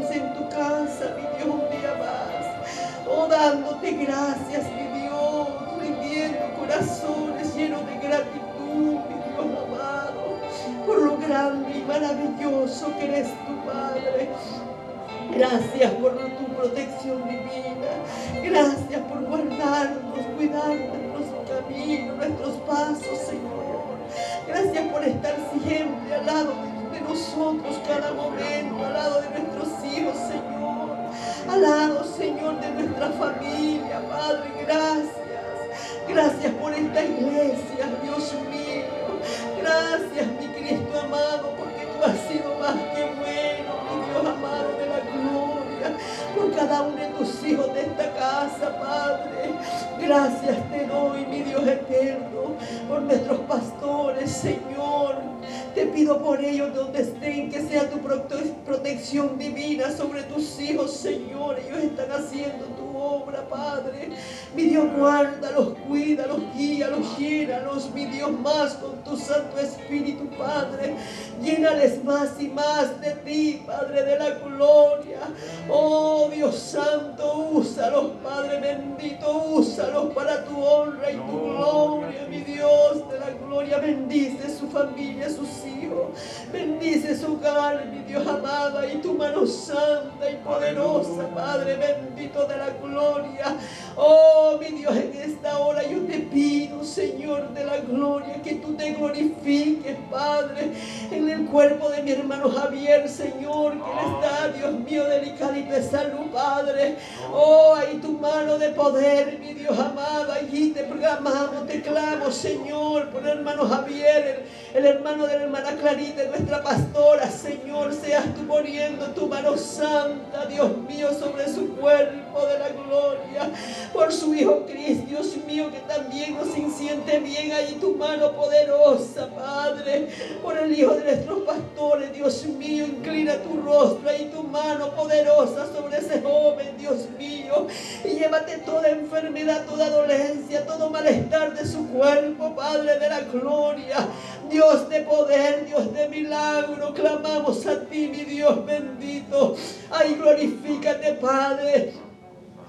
en tu casa, mi Dios, un día más. Oh, dándote gracias, mi Dios, rindiendo corazones llenos de gratitud, mi Dios amado, por lo grande y maravilloso que eres tu Padre. Gracias por tu protección divina. Gracias por guardarnos, cuidar nuestros caminos, nuestros pasos, Señor. Gracias por estar siempre al lado de nosotros cada momento, al lado de nuestros hijos, Señor. Al lado, Señor, de nuestra familia, Padre. Gracias. Gracias por esta iglesia, Dios mío. Gracias, mi Cristo amado, porque tú has sido más que bueno, mi Dios amado de la gloria, por cada uno de tus hijos de esta casa, Padre. Gracias te doy, mi Dios eterno, por nuestros pastores, Señor. Te pido por ellos donde estén, que sea tu protección divina sobre tus hijos, Señor. Ellos están haciendo tu obra, Padre. Mi Dios, guárdalos, cuídalos, guíalos, llénalos, mi Dios, más con tu Santo Espíritu, Padre. Llénales más y más de ti, Padre de la gloria. Oh Dios Santo, úsalos, Padre bendito, úsalos para tu honra y tu gloria, mi Dios de la gloria. Bendice su familia, sus hijos. Bendice su hogar, mi Dios amada, y tu mano santa y poderosa, Padre bendito de la gloria. Oh, mi Dios, en esta hora yo te pido, Señor de la gloria, que tú te glorifiques, Padre, en el cuerpo de mi hermano Javier, Señor, que él está, Dios mío, delicadito de salud, Padre. Oh, ahí tu mano de poder, mi Dios amado, allí te programamos, te clamo, Señor, por el hermano Javier, el, hermano de la hermana Clarita, nuestra pastora, Señor, seas tú poniendo tu mano santa, Dios mío, sobre su cuerpo de la gloria por su Hijo Cristo, Dios mío, que también nos siente bien ahí tu mano poderosa, Padre, por el Hijo de nuestros pastores, Dios mío, inclina tu rostro ahí tu mano poderosa sobre ese joven, Dios mío, y llévate toda enfermedad, toda dolencia, todo malestar de su cuerpo, Padre de la gloria, Dios de poder, Dios de milagro, clamamos a ti, mi Dios bendito, ay, glorifícate, Padre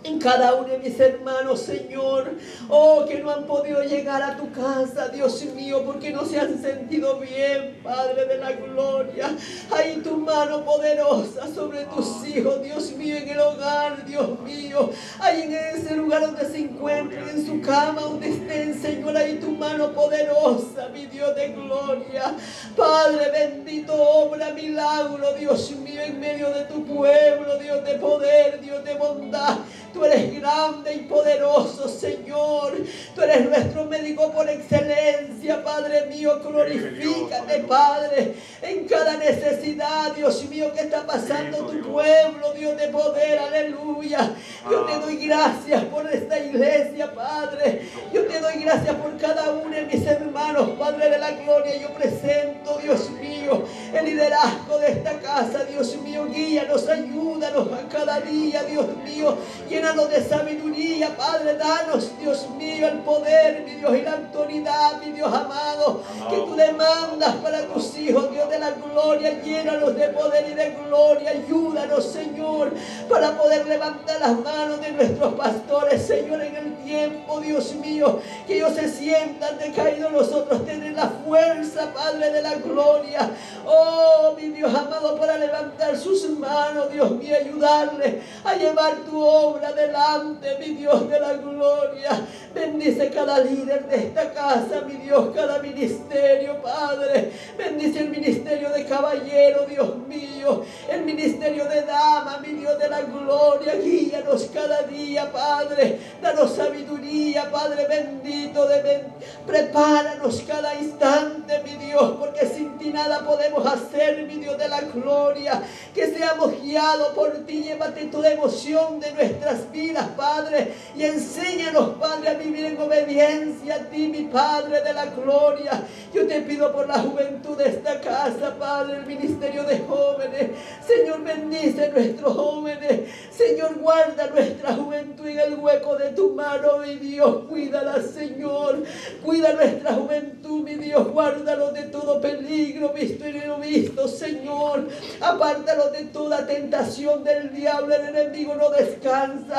en cada uno de mis hermanos, Señor. Oh, que no han podido llegar a tu casa, Dios mío, porque no se han sentido bien, Padre de la gloria. Ahí tu mano poderosa sobre tus hijos, Dios mío, en el hogar, Dios mío. Ahí en ese lugar donde se encuentren, en su cama, donde estén, Señor, ahí tu mano poderosa, mi Dios de gloria. Padre bendito, obra milagro, Dios mío, en medio de tu pueblo, Dios de poder, Dios de bondad. Tú eres grande y poderoso, Señor. Tú eres nuestro médico por excelencia, Padre mío. Glorifícate, Padre, en cada necesidad, Dios mío, que está pasando tu pueblo, Dios de poder. Aleluya. Yo te doy gracias por esta iglesia, Padre. Yo te doy gracias por cada uno de mis hermanos, Padre de la gloria. Yo presento, Dios mío, el liderazgo de esta casa, Dios mío. Guíanos, ayúdanos a cada día, Dios mío. Y de sabiduría, Padre, danos, Dios mío, el poder, mi Dios, y la autoridad, mi Dios amado, que tú demandas para tus hijos, Dios de la gloria, llénalos de poder y de gloria, ayúdanos, Señor, para poder levantar las manos de nuestros pastores, Señor, en el tiempo, Dios mío, que ellos se sientan decaídos, nosotros tener la fuerza, Padre de la gloria, oh, mi Dios amado, para levantar sus manos, Dios mío, ayudarle a llevar tu obra delante, mi Dios de la gloria. Bendice cada líder de esta casa, mi Dios, cada ministerio, Padre. Bendice el ministerio de caballero, Dios mío. El ministerio de dama, mi Dios de la gloria. Guíanos cada día, Padre. Danos sabiduría, Padre bendito. De Prepáranos cada instante, mi Dios, porque sin ti nada podemos hacer, mi Dios de la gloria. Que seamos guiados por ti. Llévate tu devoción de nuestras vidas, Padre, y enséñanos, Padre, a vivir en obediencia a ti, mi Padre de la gloria. Yo te pido por la juventud de esta casa, Padre, el ministerio de jóvenes. Señor, bendice a nuestros jóvenes. Señor, guarda nuestra juventud en el hueco de tu mano, mi Dios. Cuídala, Señor. Cuida nuestra juventud, mi Dios. Guárdalo de todo peligro, visto y no visto, Señor. Apártalo de toda tentación del diablo. El enemigo no descansa.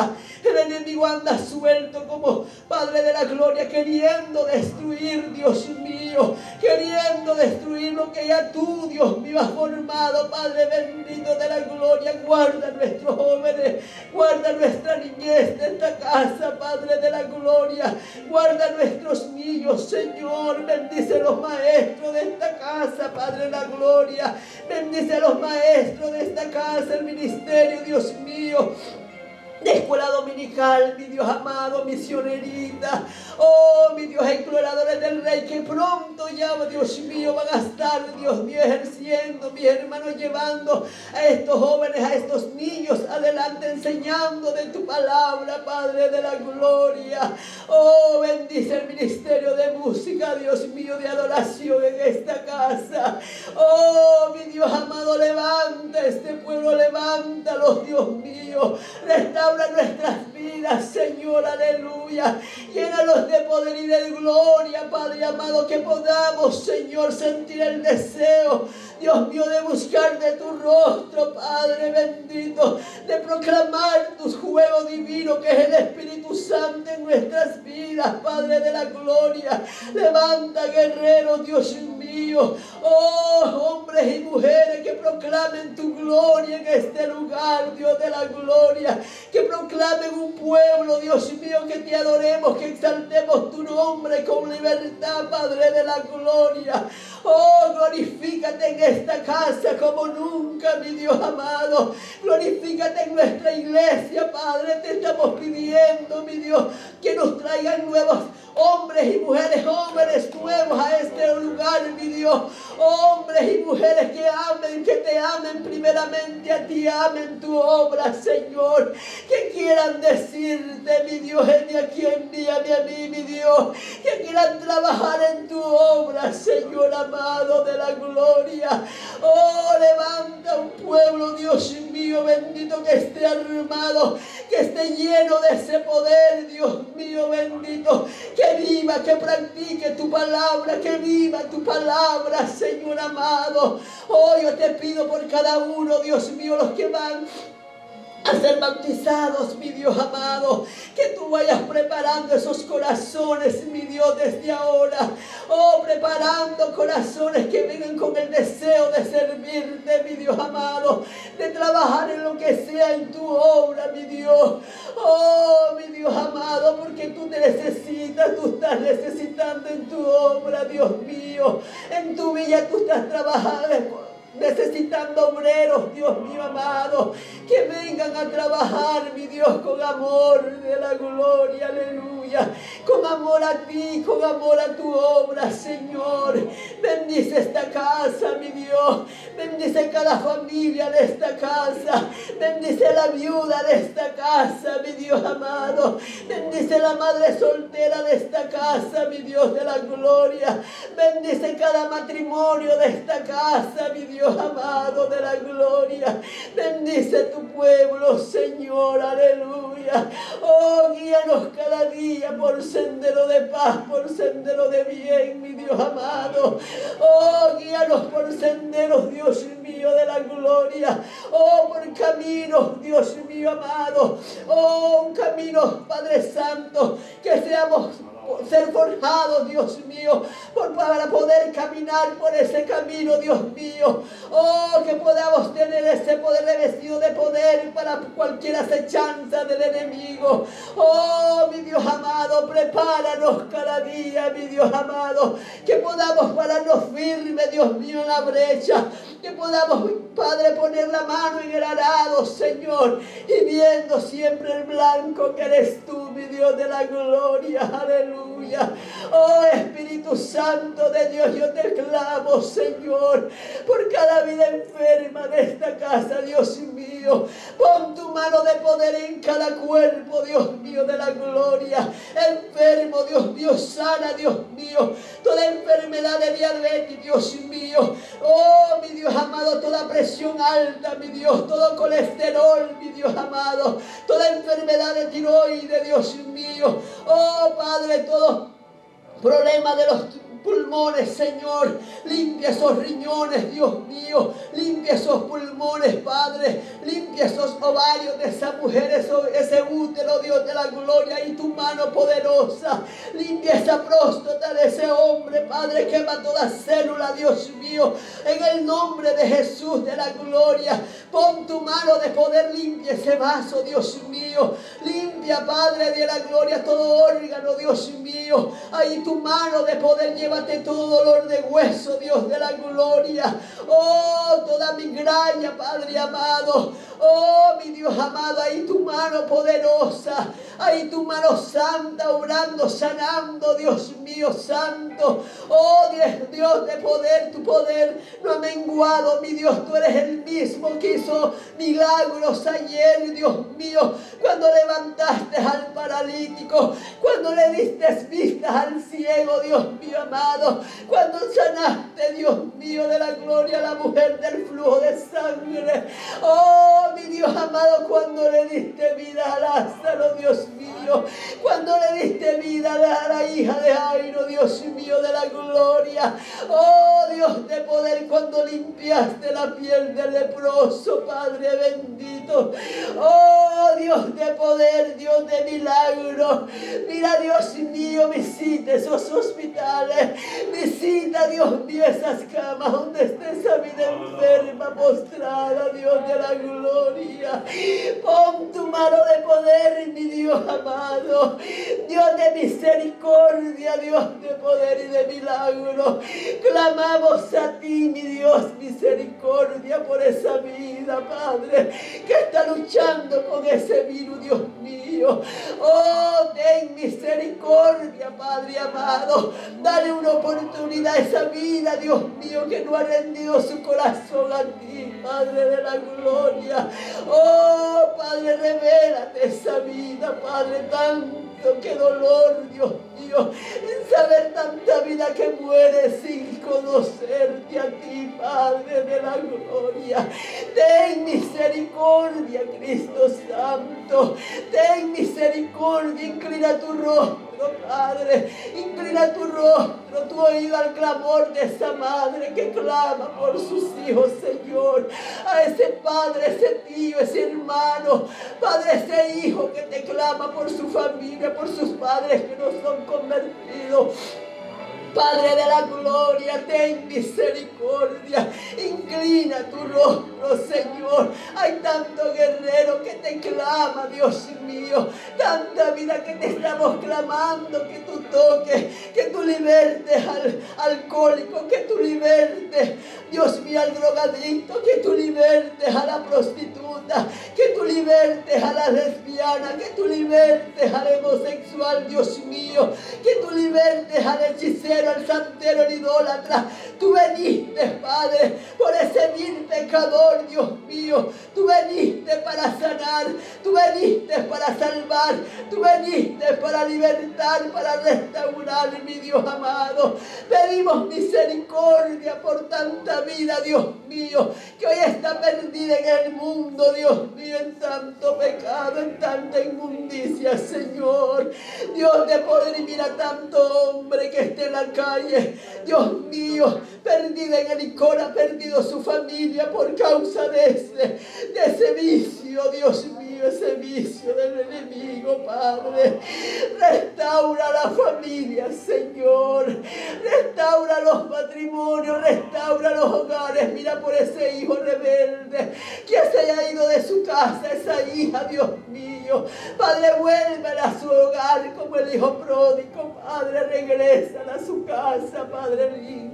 El enemigo anda suelto como Padre de la gloria, queriendo destruir, Dios mío. Queriendo destruir lo que ya tú, Dios mío, has formado, Padre bendito de la gloria. Guarda a nuestros jóvenes. Guarda nuestra niñez de esta casa, Padre de la gloria. Guarda nuestros niños, Señor. Bendice a los maestros de esta casa, Padre de la gloria. Bendice a los maestros de esta casa, el ministerio, Dios mío de escuela dominical, mi Dios amado, misionerita. Oh, mi Dios, exploradores del Rey, que pronto ya, Dios mío, van a estar, Dios mío, ejerciendo, mis hermanos, llevando a estos jóvenes, a estos niños adelante, enseñando de tu palabra, Padre de la gloria. Oh, bendice el ministerio de música, Dios mío, de adoración en esta casa. Oh, mi Dios amado, levanta este pueblo, levántalos, Dios mío. Restaura nuestras vidas, Señor, aleluya. Llénalos de poder y de gloria, Padre amado, que podamos, Señor, sentir el deseo, Dios mío, de buscar de tu rostro, Padre bendito, de proclamar tus juegos divinos, que es el Espíritu Santo en nuestras vidas, Padre de la gloria. Levanta, guerrero, Dios mío, oh, hombres y mujeres que proclamen tu gloria en este lugar, Dios de la gloria, que proclamen un pueblo, Dios mío, que te adoremos, que exaltemos tu nombre con libertad, Padre de la gloria. Oh, glorifícate en esta casa como nunca, mi Dios amado. Glorifícate en nuestra iglesia, Padre. Te estamos pidiendo, mi Dios, que nos traigan nuevos hombres y mujeres, hombres nuevos a este lugar, mi Dios. Hombres y mujeres que amen, que te amen primeramente a ti, amen tu obra, Señor. Que quieran decirte, mi Dios, de aquí envíame a mí, mi Dios. Que quieran trabajar en tu obra, Señor amado de la gloria. Oh, levanta un pueblo, Dios mío, bendito que esté armado, que esté lleno de ese poder, Dios mío, bendito. Que viva, que practique tu palabra, que viva tu palabra, Señor amado. Oh, yo te pido por cada uno, Dios mío, los que van a ser bautizados, mi Dios amado. Que tú vayas preparando esos corazones, mi Dios, desde ahora. Oh, preparando corazones que vengan con el deseo de servirte, mi Dios amado. De trabajar en lo que sea en tu obra, mi Dios. Oh, mi Dios amado, porque tú te necesitas, tú estás necesitando en tu obra, Dios mío. En tu vida tú estás trabajando necesitando obreros, Dios mío amado, que vengan a trabajar, mi Dios, con amor de la gloria, aleluya, con amor a ti, con amor a tu obra, Señor. Bendice esta casa, mi Dios, bendice cada familia de esta casa, bendice la viuda de esta casa, mi Dios amado, bendice la madre soltera de esta casa, mi Dios de la gloria, bendice cada matrimonio de esta casa, mi Dios amado de la gloria. Bendice tu pueblo, Señor, aleluya. Oh, guíanos cada día por sendero de paz, por sendero de bien, mi Dios amado. Oh, guíanos por senderos, Dios mío, de la gloria. Oh, por caminos, Dios mío amado. Oh, un camino, Padre Santo, que seamos ser forjados, Dios mío, por, para poder caminar por ese camino, Dios mío. Oh, que podamos tener ese poder revestido de poder para cualquier acechanza del enemigo. Oh, mi Dios amado, prepáranos cada día, mi Dios amado, que podamos pararnos firmes, Dios mío, en la brecha que podamos, Padre, poner la mano en el arado, Señor, y viendo siempre el blanco que eres tú, mi Dios de la gloria, aleluya. Oh Espíritu Santo de Dios, yo te clamo, Señor, por cada vida enferma de esta casa, Dios mío. Pon tu mano de poder en cada cuerpo, Dios mío, de la gloria. Enfermo, Dios mío, sana, Dios mío. Toda enfermedad de diabetes, Dios mío. Oh, mi Dios amado, toda presión alta, mi Dios. Todo colesterol, mi Dios amado. Toda enfermedad de tiroides, Dios mío. Oh, Padre, todo problema de los pulmones, Señor. Limpia esos riñones, Dios mío. Limpia esos pulmones, Padre. Limpia esos ovarios de esa mujer, ese útero, Dios de la gloria y tu mano poderosa. Limpia esa próstata de ese hombre, Padre. Quema toda célula, Dios mío. En el nombre de Jesús de la gloria. Pon tu mano de poder, limpia ese vaso, Dios mío. Limpia, Padre de la gloria, todo órgano, Dios mío. Ahí tu mano de poder llevar todo dolor de hueso, Dios de la gloria. Oh, toda mi graña, Padre amado. Oh, mi Dios amado, ahí tu mano poderosa, ahí tu mano santa, obrando, sanando, Dios mío santo. Oh, Dios de poder, tu poder no ha menguado, mi Dios, tú eres el mismo que hizo milagros ayer, Dios mío, cuando levantaste al paralítico, cuando le diste vistas al ciego, Dios mío amado, cuando sanaste, Dios mío, de la gloria a la mujer del flujo de sangre. Oh, mi Dios amado, cuando le diste vida a Lázaro, Dios mío, cuando le diste vida a la hija de Jairo, Dios mío, de la gloria. Oh, Dios de poder, cuando limpiaste la piel del leproso, Padre bendito. Oh, Dios de poder, Dios de milagro. Mira, Dios mío, visita esos hospitales. Visita, Dios mío, esas camas donde esté esa vida enferma, postrada, Dios de la gloria. Pon tu mano de poder, mi Dios amado. Dios de misericordia, Dios de poder y de milagro. Clamamos a ti, mi Dios, misericordia por esa vida, Padre, que está luchando con ese virus, Dios mío. Oh, ten misericordia, Padre amado. Dale oportunidad esa vida, Dios mío, que no ha rendido su corazón a ti, Padre de la gloria. Oh, Padre, revélate esa vida, Padre, tanto que dolor, Dios mío, en saber tanta vida que muere sin conocerte a ti, Padre de la gloria. Ten misericordia, Cristo Santo. Ten misericordia, inclina tu rostro Padre. Inclina tu rostro, tu oído al clamor de esa madre que clama por sus hijos, Señor. A ese padre, ese tío, ese hermano, Padre, ese hijo que te clama por su familia, por sus padres que no son convertidos. Padre de la gloria, ten misericordia. Inclina tu rostro, Señor. Hay tanto guerrero que te clama, Dios mío. Tanta vida que te estamos clamando, que tú toques, que tú libertes al alcohólico, que tú libertes, Dios mío, al drogadicto, que tú libertes a la prostituta, que tú libertes a la lesbiana, que tú libertes al homosexual, Dios mío, que tú libertes al hechicero el santero, el idólatra. Tú veniste, Padre, por ese vil pecador, Dios mío. Tú veniste para sanar, tú veniste para salvar, tú veniste para libertar, para restaurar, mi Dios amado. Pedimos misericordia por tanta vida, Dios mío, que hoy está perdida en el mundo, Dios mío, en tanto pecado, en tanta inmundicia, Señor. Dios de poder y mira tanto hombre que esté en la calle. Dios mío, perdida en ha perdido su familia por causa de ese, de ese vicio, Dios mío, ese vicio del enemigo, Padre. Restaura la familia, Señor. Restaura los matrimonios, restaura los hogares. Mira por ese hijo rebelde que se haya ido de su casa, esa hija, Dios mío. Padre, vuelve a su hogar como el hijo pródigo. Padre, regresa a su casa, Padre lindo.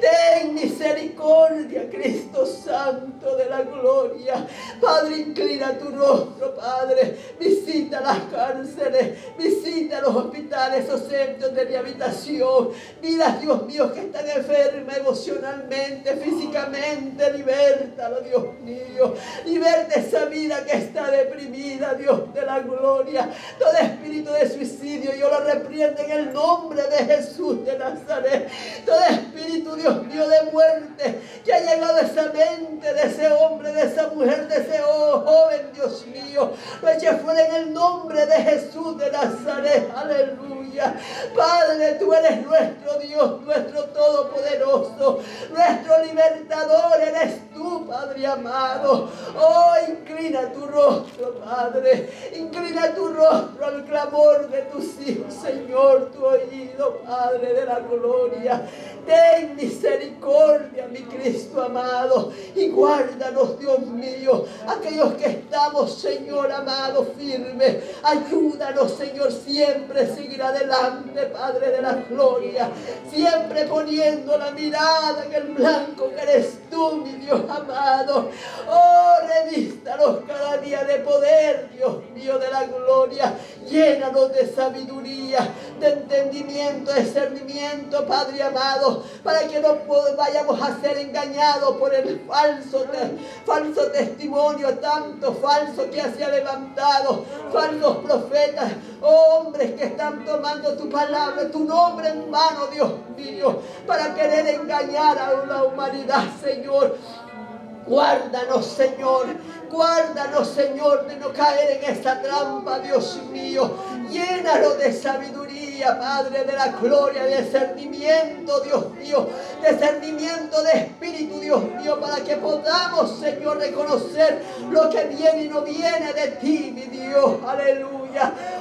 Ten misericordia, Cristo Santo de la gloria. Padre, inclina tu rostro Padre. Visita las cárceles, visita los hospitales, esos centros de rehabilitación. Vidas, Dios mío, que están enfermas emocionalmente, físicamente. Libertalo, Dios mío. Liberta esa vida que está deprimida, Dios de la gloria. Todo espíritu de suicidio, yo lo reprendo en el nombre de Jesús de Nazaret. Todo espíritu, Dios mío, de muerte que ha llegado a esa mente de ese hombre, de esa mujer, de ese joven, Dios mío. Lo eche en el nombre de Jesús de Nazaret. Aleluya. Padre, tú eres nuestro Dios, nuestro Todopoderoso, nuestro libertador. Eres tú, Padre amado. Oh, inclina tu rostro, Padre. Inclina tu rostro al clamor de tus hijos, Señor, tu oído, Padre de la gloria. Ten misericordia, mi Cristo amado, y guárdanos, Dios mío, aquellos que estamos, Señor amado, firmes. Ayúdanos, Señor, siempre a seguir adelante, Padre de la gloria, siempre poniendo la mirada en el blanco que eres tú, mi Dios amado. Oh, revístanos cada día de poder, Dios mío, de la gloria. Llénanos de sabiduría, de entendimiento, de discernimiento, Padre amado, para que no vayamos a ser engañados por el falso, falso testimonio, tanto falso que se ha levantado, falsos profetas, hombres que están tomando tu palabra, tu nombre en mano, Dios mío, para querer engañar a la humanidad, Señor. Guárdanos, Señor. Guárdanos, Señor, de no caer en esta trampa, Dios mío. Llénalo de sabiduría, Padre de la gloria, de discernimiento, Dios mío. Discernimiento de espíritu, Dios mío, para que podamos, Señor, reconocer lo que viene y no viene de ti, mi Dios. Aleluya.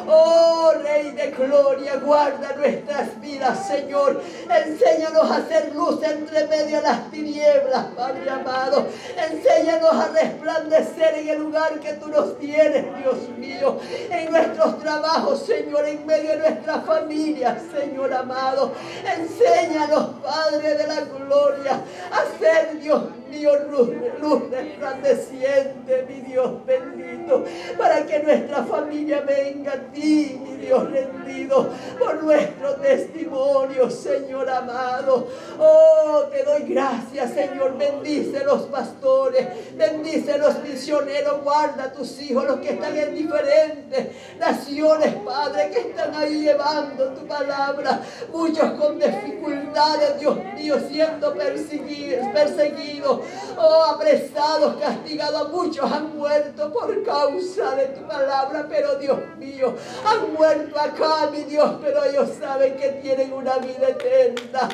Oh, Rey de gloria, guarda nuestras vidas, Señor. Enséñanos a hacer luz entre medio de las tinieblas, Padre amado. Enséñanos a resplandecer en el lugar que tú nos tienes, Dios mío. En nuestros trabajos, Señor, en medio de nuestra familia, Señor amado. Enséñanos, Padre de la gloria, a ser, Dios mío, luz, luz resplandeciente, mi Dios bendito, para que nuestra familia venga a ti, mi Dios rendido, por nuestro testimonio, Señor amado. Oh, te doy gracias, Señor. Bendice los pastores, bendice los misioneros, guarda a tus hijos, los que están en diferentes naciones, Padre, que están ahí llevando tu palabra. Muchos con dificultades, Dios mío, siendo perseguidos, perseguidos, oh, apresados, castigados. Muchos han muerto por causa de tu palabra, pero Dios mío, han muerto acá, mi Dios, pero ellos saben que tienen una vida eterna,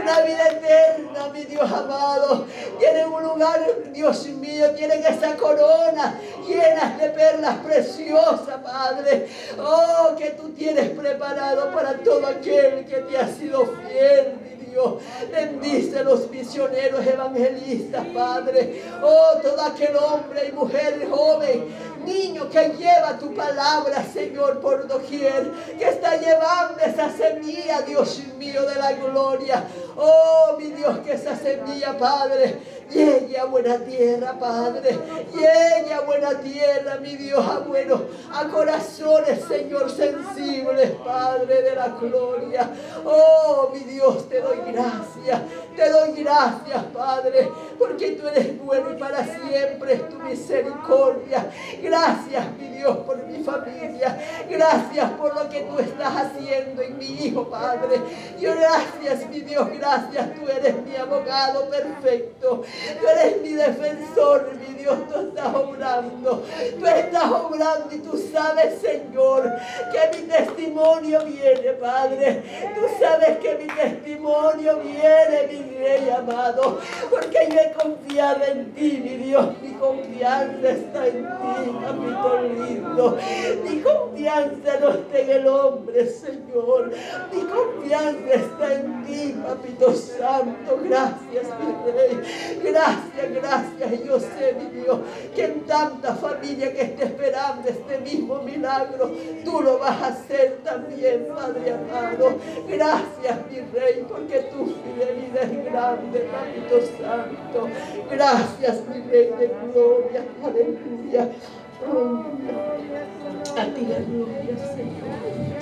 una vida eterna, mi Dios amado. Tienen un lugar, Dios mío, tienen esa corona llenas de perlas preciosas, Padre. Oh, que tú tienes preparado para todo aquel que te ha sido fiel, Dios. Bendice los misioneros evangelistas, Padre. Oh, todo aquel hombre y mujer joven niño que lleva tu palabra, Señor, por doquier, que está llevando esa semilla, Dios mío, de la gloria. Oh, mi Dios, que esa semilla, Padre, llegue a buena tierra, Padre. Llegue a buena tierra, mi Dios, a bueno, a corazones, Señor, sensibles, Padre de la gloria. Oh, mi Dios, te doy gracias. Te doy gracias, Padre, porque tú eres bueno y para siempre es tu misericordia. Gracias, mi Dios, por mi familia. Gracias por lo que tú estás haciendo en mi hijo, Padre. Yo gracias, mi Dios, gracias. Tú eres mi abogado perfecto. Tú eres mi defensor, mi Dios. Tú estás obrando. Tú estás obrando y tú sabes, Señor, que mi testimonio viene, Padre. Tú sabes que mi testimonio viene, mi Rey amado, porque yo he confiado en ti, mi Dios. Mi confianza está en ti, papito lindo. Mi confianza no está en el hombre, Señor. Mi confianza está en ti, papito santo. Gracias, mi Rey. Gracias, gracias. Yo sé, mi Dios, que en tanta familia que esté esperando este mismo milagro, tú lo vas a hacer también, Padre amado. Gracias, mi Rey, porque tu fidelidad es grande, Papito Santo. Gracias, mi Rey de gloria. Aleluya. A ti la gloria, Señor.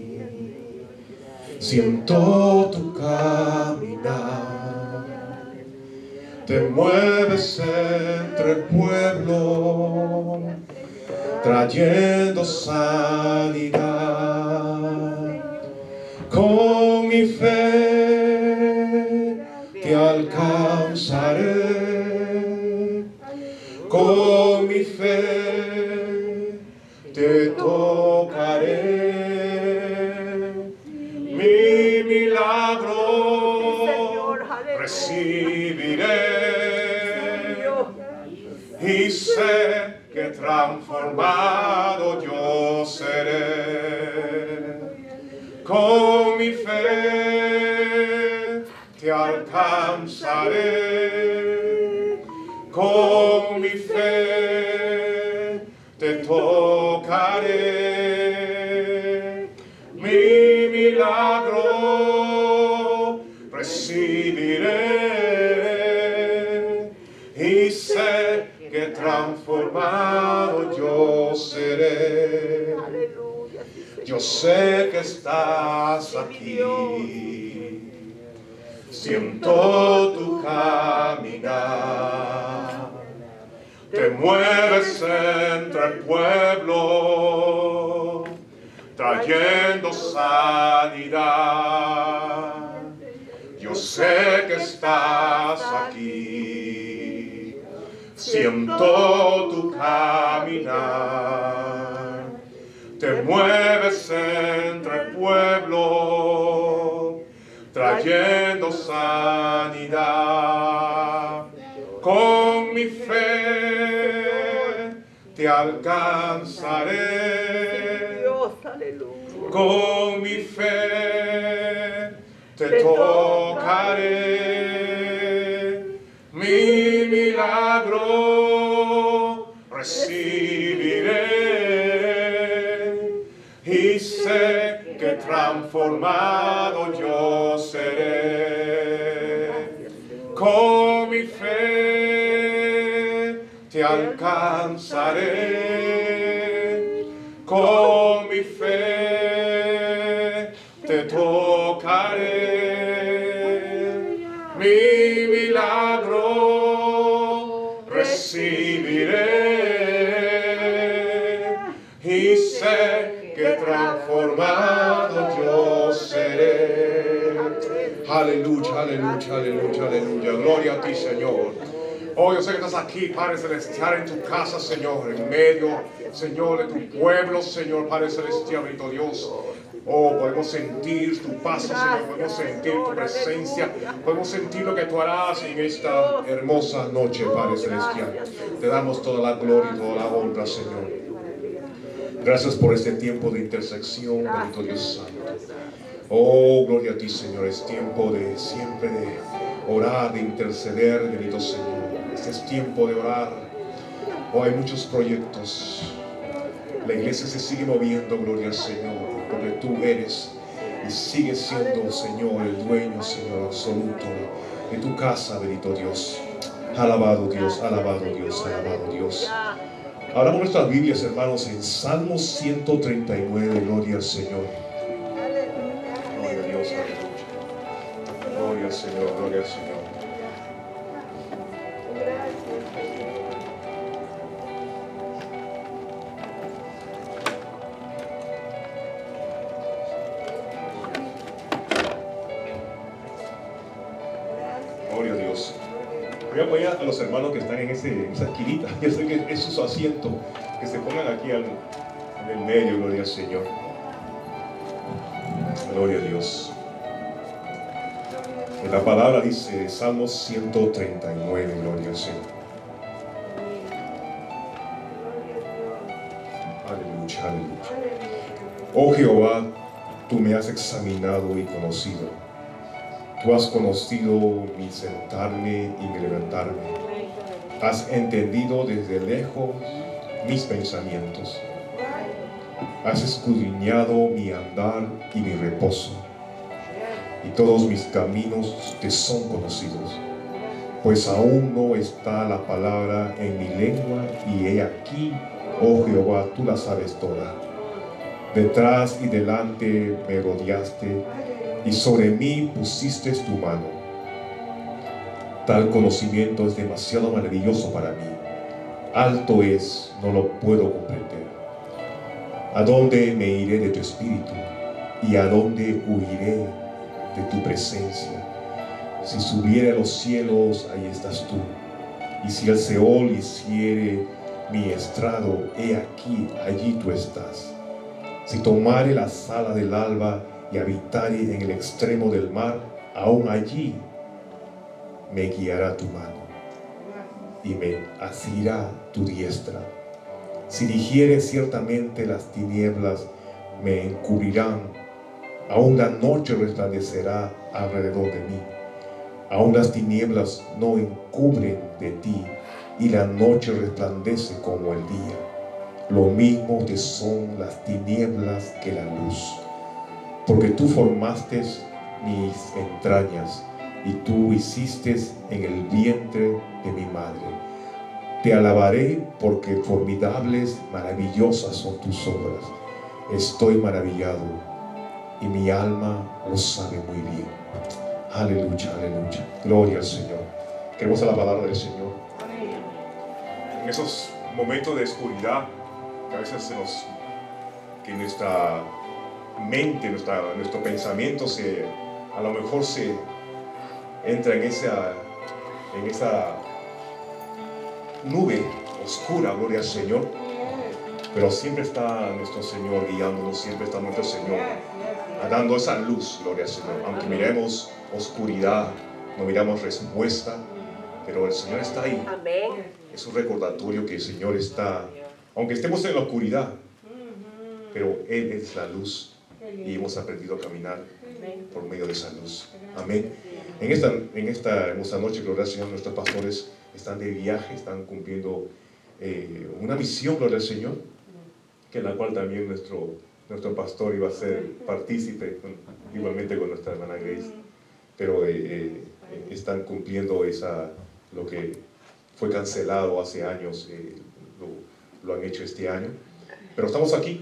Siento tu caminar. Te mueves entre el pueblo, trayendo sanidad. Con mi fe te alcanzaré. Con mi fe te tocaré. Mi milagro recibiré. Y sé que transformado yo seré. Con mi fe te alcanzaré. Con mi fe te tocaré. Transformado yo seré. Yo sé que estás aquí. Siento tu caminar. Te mueves entre el pueblo, trayendo sanidad. Yo sé que estás aquí. Siento tu caminar. Te mueves entre el pueblo, trayendo sanidad. Con mi fe te alcanzaré. Con mi fe te tocaré. Recibiré. Y sé que transformado yo seré. Con mi fe te alcanzaré. Con mi fe te tocaré. Mi milagro transformado yo seré. Aleluya, aleluya, aleluya, aleluya. Gloria a ti, Señor. Oh, yo sé que estás aquí, Padre Celestial, en tu casa, Señor, en medio, Señor, de tu pueblo, Señor, Padre Celestial, bendito Dios. Oh, podemos sentir tu paso, Señor, podemos sentir tu presencia, podemos sentir lo que tú harás en esta hermosa noche, Padre Celestial. Te damos toda la gloria y toda la honra, Señor. Gracias por este tiempo de intersección, bendito Dios Santo. Oh, gloria a ti, Señor. Es tiempo de siempre de orar, de interceder, bendito Señor. Este es tiempo de orar. Oh, hay muchos proyectos. La iglesia se sigue moviendo, gloria al Señor, porque tú eres y sigues siendo, Señor, el dueño, Señor, absoluto de tu casa, bendito Dios. Alabado Dios, alabado Dios, alabado Dios. Abramos nuestras Biblias, hermanos, en Salmos 139, gloria al Señor. Gloria a Dios. Gloria al Señor, gloria al Señor. Hermanos que están en, ese, en esa esquinita. Yo sé que es su asiento. Que se pongan aquí al- en el medio, gloria al Señor. Gloria a Dios. la palabra dice, Salmo 139, gloria al Señor. Aleluya, aleluya. Oh Jehová, tú me has examinado y conocido. Tú has conocido mi sentarme y mi levantarme. Has entendido desde lejos mis pensamientos. Has escudriñado mi andar y mi reposo y todos mis caminos te son conocidos. Pues aún no está la palabra en mi lengua y he aquí, oh Jehová, tú la sabes toda. Detrás y delante me rodeaste y sobre mí pusiste tu mano. Tal conocimiento es demasiado maravilloso para mí. Alto es, no lo puedo comprender. ¿A dónde me iré de tu espíritu? ¿Y a dónde huiré de tu presencia. Si subiere a los cielos, ahí estás tú. Y si el Seol hiciere mi estrado, he aquí, allí tú estás. Si tomare la sala del alba y habitare en el extremo del mar, aún allí me guiará tu mano y me asirá tu diestra. Si digiere ciertamente las tinieblas, me encubrirán Aún la noche resplandecerá alrededor de mí. Aún las tinieblas no encubren de ti y la noche resplandece como el día. Lo mismo te son las tinieblas que la luz. Porque tú formaste mis entrañas y tú hiciste en el vientre de mi madre. Te alabaré porque formidables, maravillosas son tus obras. Estoy maravillado y mi alma lo sabe muy bien. Aleluya, aleluya. Gloria al Señor. Queremos a la palabra del Señor. En esos momentos de oscuridad, que a veces se nos, que nuestra mente, nuestra, nuestro pensamiento se, a lo mejor se entra en esa, en esa nube oscura, gloria al Señor. Pero siempre está nuestro Señor guiándonos, siempre está nuestro Señor dando esa luz, gloria al Señor. Aunque miremos oscuridad, no miramos respuesta, pero el Señor está ahí. Es un recordatorio que el Señor está, aunque estemos en la oscuridad, pero Él es la luz y hemos aprendido a caminar por medio de esa luz. Amén. En esta, en esta hermosa noche, gloria al Señor, nuestros pastores están de viaje, están cumpliendo eh, una misión, gloria al Señor, que en la cual también nuestro nuestro pastor iba a ser partícipe, igualmente con nuestra hermana Grace, pero eh, eh, están cumpliendo esa, lo que fue cancelado hace años, eh, lo, han hecho este año. Pero estamos aquí,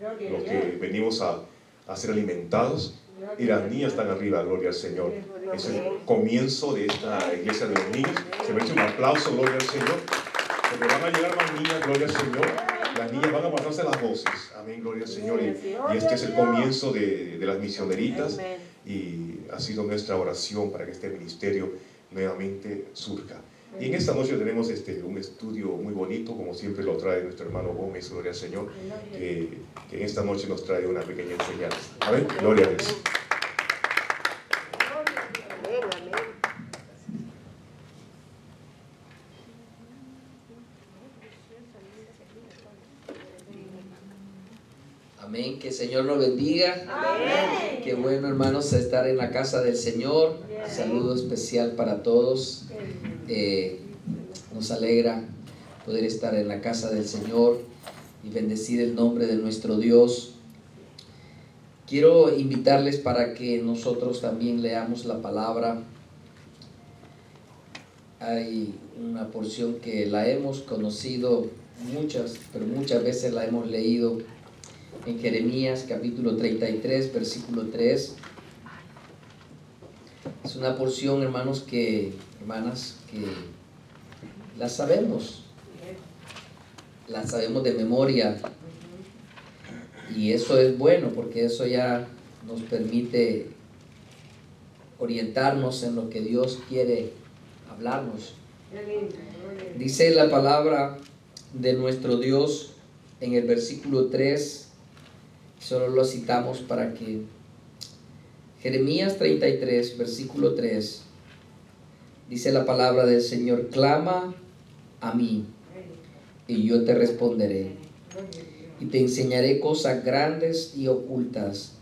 los que venimos a, a ser alimentados, y las niñas están arriba, gloria al Señor. Es el comienzo de esta iglesia de los niños. Se merece un aplauso, gloria al Señor. Porque van a llegar más niñas, gloria al Señor las niñas van a pasarse las voces. Amén, gloria al Señor. Y, este es el comienzo de, de las misioneritas. Y ha sido nuestra oración para que este ministerio nuevamente surja. Y en esta noche tenemos este, un estudio muy bonito, como siempre lo trae nuestro hermano Gómez, gloria al Señor, que, que en esta noche nos trae una pequeña enseñanza. Amén, gloria a Dios. Amén. Que el Señor nos bendiga. Amén. Qué bueno, hermanos, estar en la casa del Señor. Saludo especial para todos. Eh, nos alegra poder estar en la casa del Señor y bendecir el nombre de nuestro Dios. Quiero invitarles para que nosotros también leamos la palabra. Hay una porción que la hemos conocido muchas, pero muchas veces la hemos leído en Jeremías capítulo 33, versículo 3. Es una porción, hermanos, que, hermanas, que la sabemos. La sabemos de memoria. Y eso es bueno porque eso ya nos permite orientarnos en lo que Dios quiere hablarnos. Dice la palabra de nuestro Dios en el versículo 3 Solo lo citamos para que Jeremías 33, versículo 3, dice la palabra del Señor, clama a mí y yo te responderé y te enseñaré cosas grandes y ocultas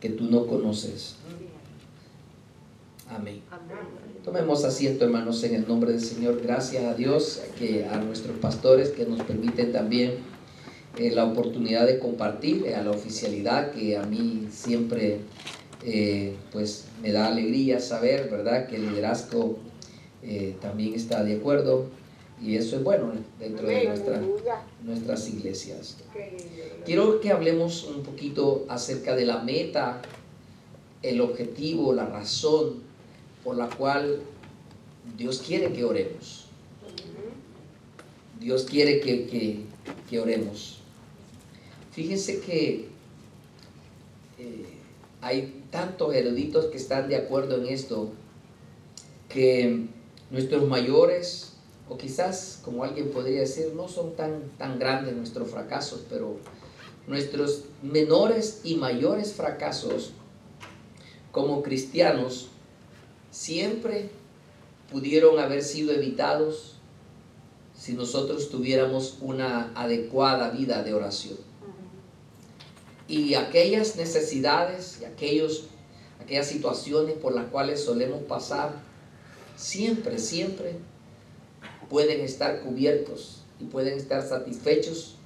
que tú no conoces. Amén. Tomemos asiento, hermanos, en el nombre del Señor. Gracias a Dios, que a nuestros pastores que nos permiten también eh, la oportunidad de compartir eh, a la oficialidad que a mí siempre eh, pues me da alegría saber, ¿verdad? Que el liderazgo también está de acuerdo y eso es bueno dentro de nuestras iglesias. Quiero que hablemos un poquito acerca de la meta, el objetivo, la razón por la cual Dios quiere que oremos. Dios quiere que, que, oremos. Fíjense que eh, hay tantos eruditos que están de acuerdo en esto, que nuestros mayores, o quizás, como alguien podría decir, no son tan, tan grandes nuestros fracasos, pero nuestros menores y mayores fracasos como cristianos siempre pudieron haber sido evitados si nosotros tuviéramos una adecuada vida de oración. Y aquellas necesidades y aquellos, aquellas situaciones por las cuales solemos pasar, siempre, siempre pueden estar cubiertos y pueden estar satisfechos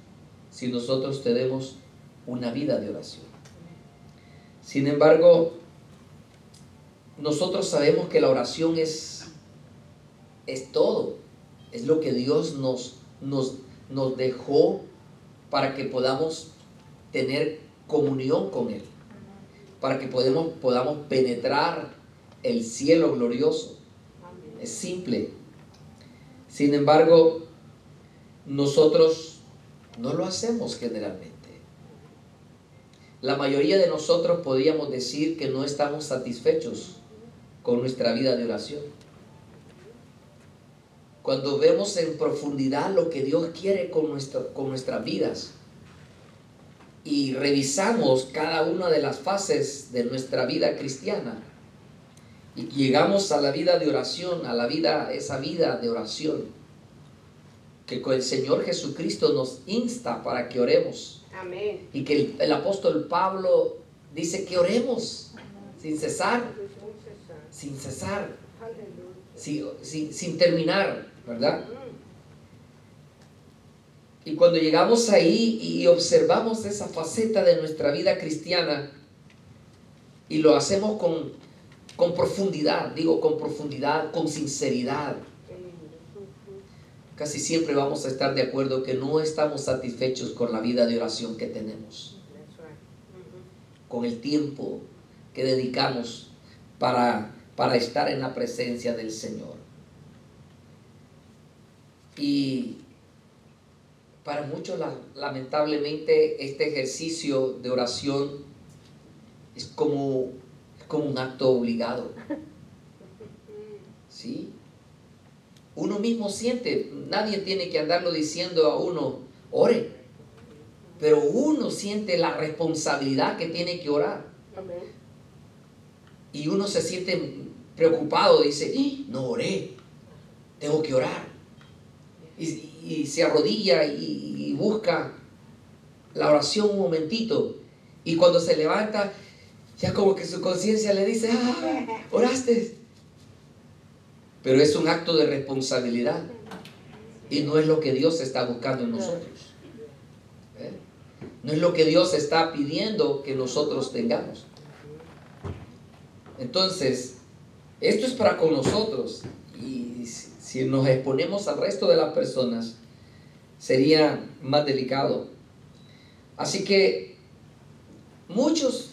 si nosotros tenemos una vida de oración. Sin embargo, nosotros sabemos que la oración es, es todo, es lo que Dios nos, nos, nos dejó para que podamos tener comunión con Él, para que podamos, podamos penetrar el cielo glorioso. Es simple. Sin embargo, nosotros no lo hacemos generalmente. La mayoría de nosotros podríamos decir que no estamos satisfechos con nuestra vida de oración. Cuando vemos en profundidad lo que Dios quiere con, con nuestras vidas y revisamos cada una de las fases de nuestra vida cristiana llegamos a la vida de oración, a la vida, esa vida de oración, que con el Señor Jesucristo nos insta para que oremos. Amén. Y que el, el apóstol Pablo dice que oremos sin cesar sin cesar, sin, terminar, ¿verdad? Y cuando llegamos ahí y observamos esa faceta de nuestra vida cristiana y lo hacemos con, con profundidad, digo con profundidad, con sinceridad, casi siempre vamos a estar de acuerdo que no estamos satisfechos con la vida de oración que tenemos, con el tiempo que dedicamos para para estar en la presencia del Señor. Y para muchos, lamentablemente, este ejercicio de oración es como, como un acto obligado. ¿Sí? Uno mismo siente, nadie tiene que andarlo diciendo a uno, ore, pero uno siente la responsabilidad que tiene que orar. Y uno se siente preocupado, dice, no oré, tengo que orar. Y, se arrodilla y, busca la oración un momentito. Y cuando se levanta, ya como que su conciencia le dice, ah, oraste. Pero es un acto de responsabilidad. Y no es lo que Dios está buscando en nosotros. ¿Eh? No es lo que Dios está pidiendo que nosotros tengamos. Entonces, esto es para con nosotros. Y si nos exponemos al resto de las personas, sería más delicado. Así que muchos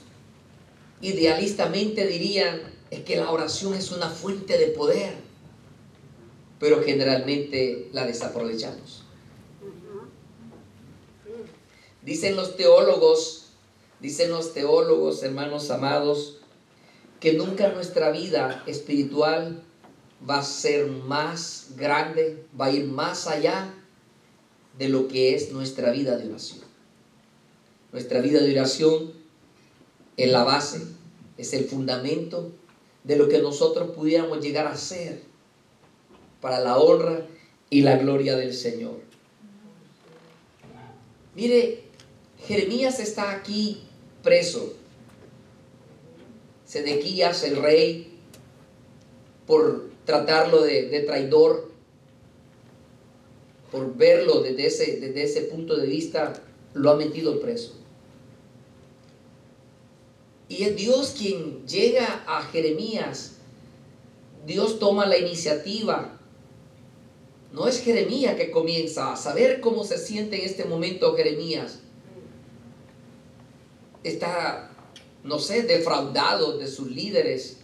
idealistamente dirían es que la oración es una fuente de poder, pero generalmente la desaprovechamos. Dicen los teólogos, dicen los teólogos, hermanos amados, que nunca nuestra vida espiritual va a ser más grande, va a ir más allá de lo que es nuestra vida de oración. Nuestra vida de oración es la base, es el fundamento de lo que nosotros pudiéramos llegar a ser para la honra y la gloria del Señor. Mire, Jeremías está aquí preso. Sedequías, el rey, por tratarlo de, traidor, por verlo desde ese, desde ese punto de vista, lo ha metido preso. Y es Dios quien llega a Jeremías. Dios toma la iniciativa. No es Jeremías que comienza a saber cómo se siente en este momento Jeremías. Está, no sé, defraudado de sus líderes.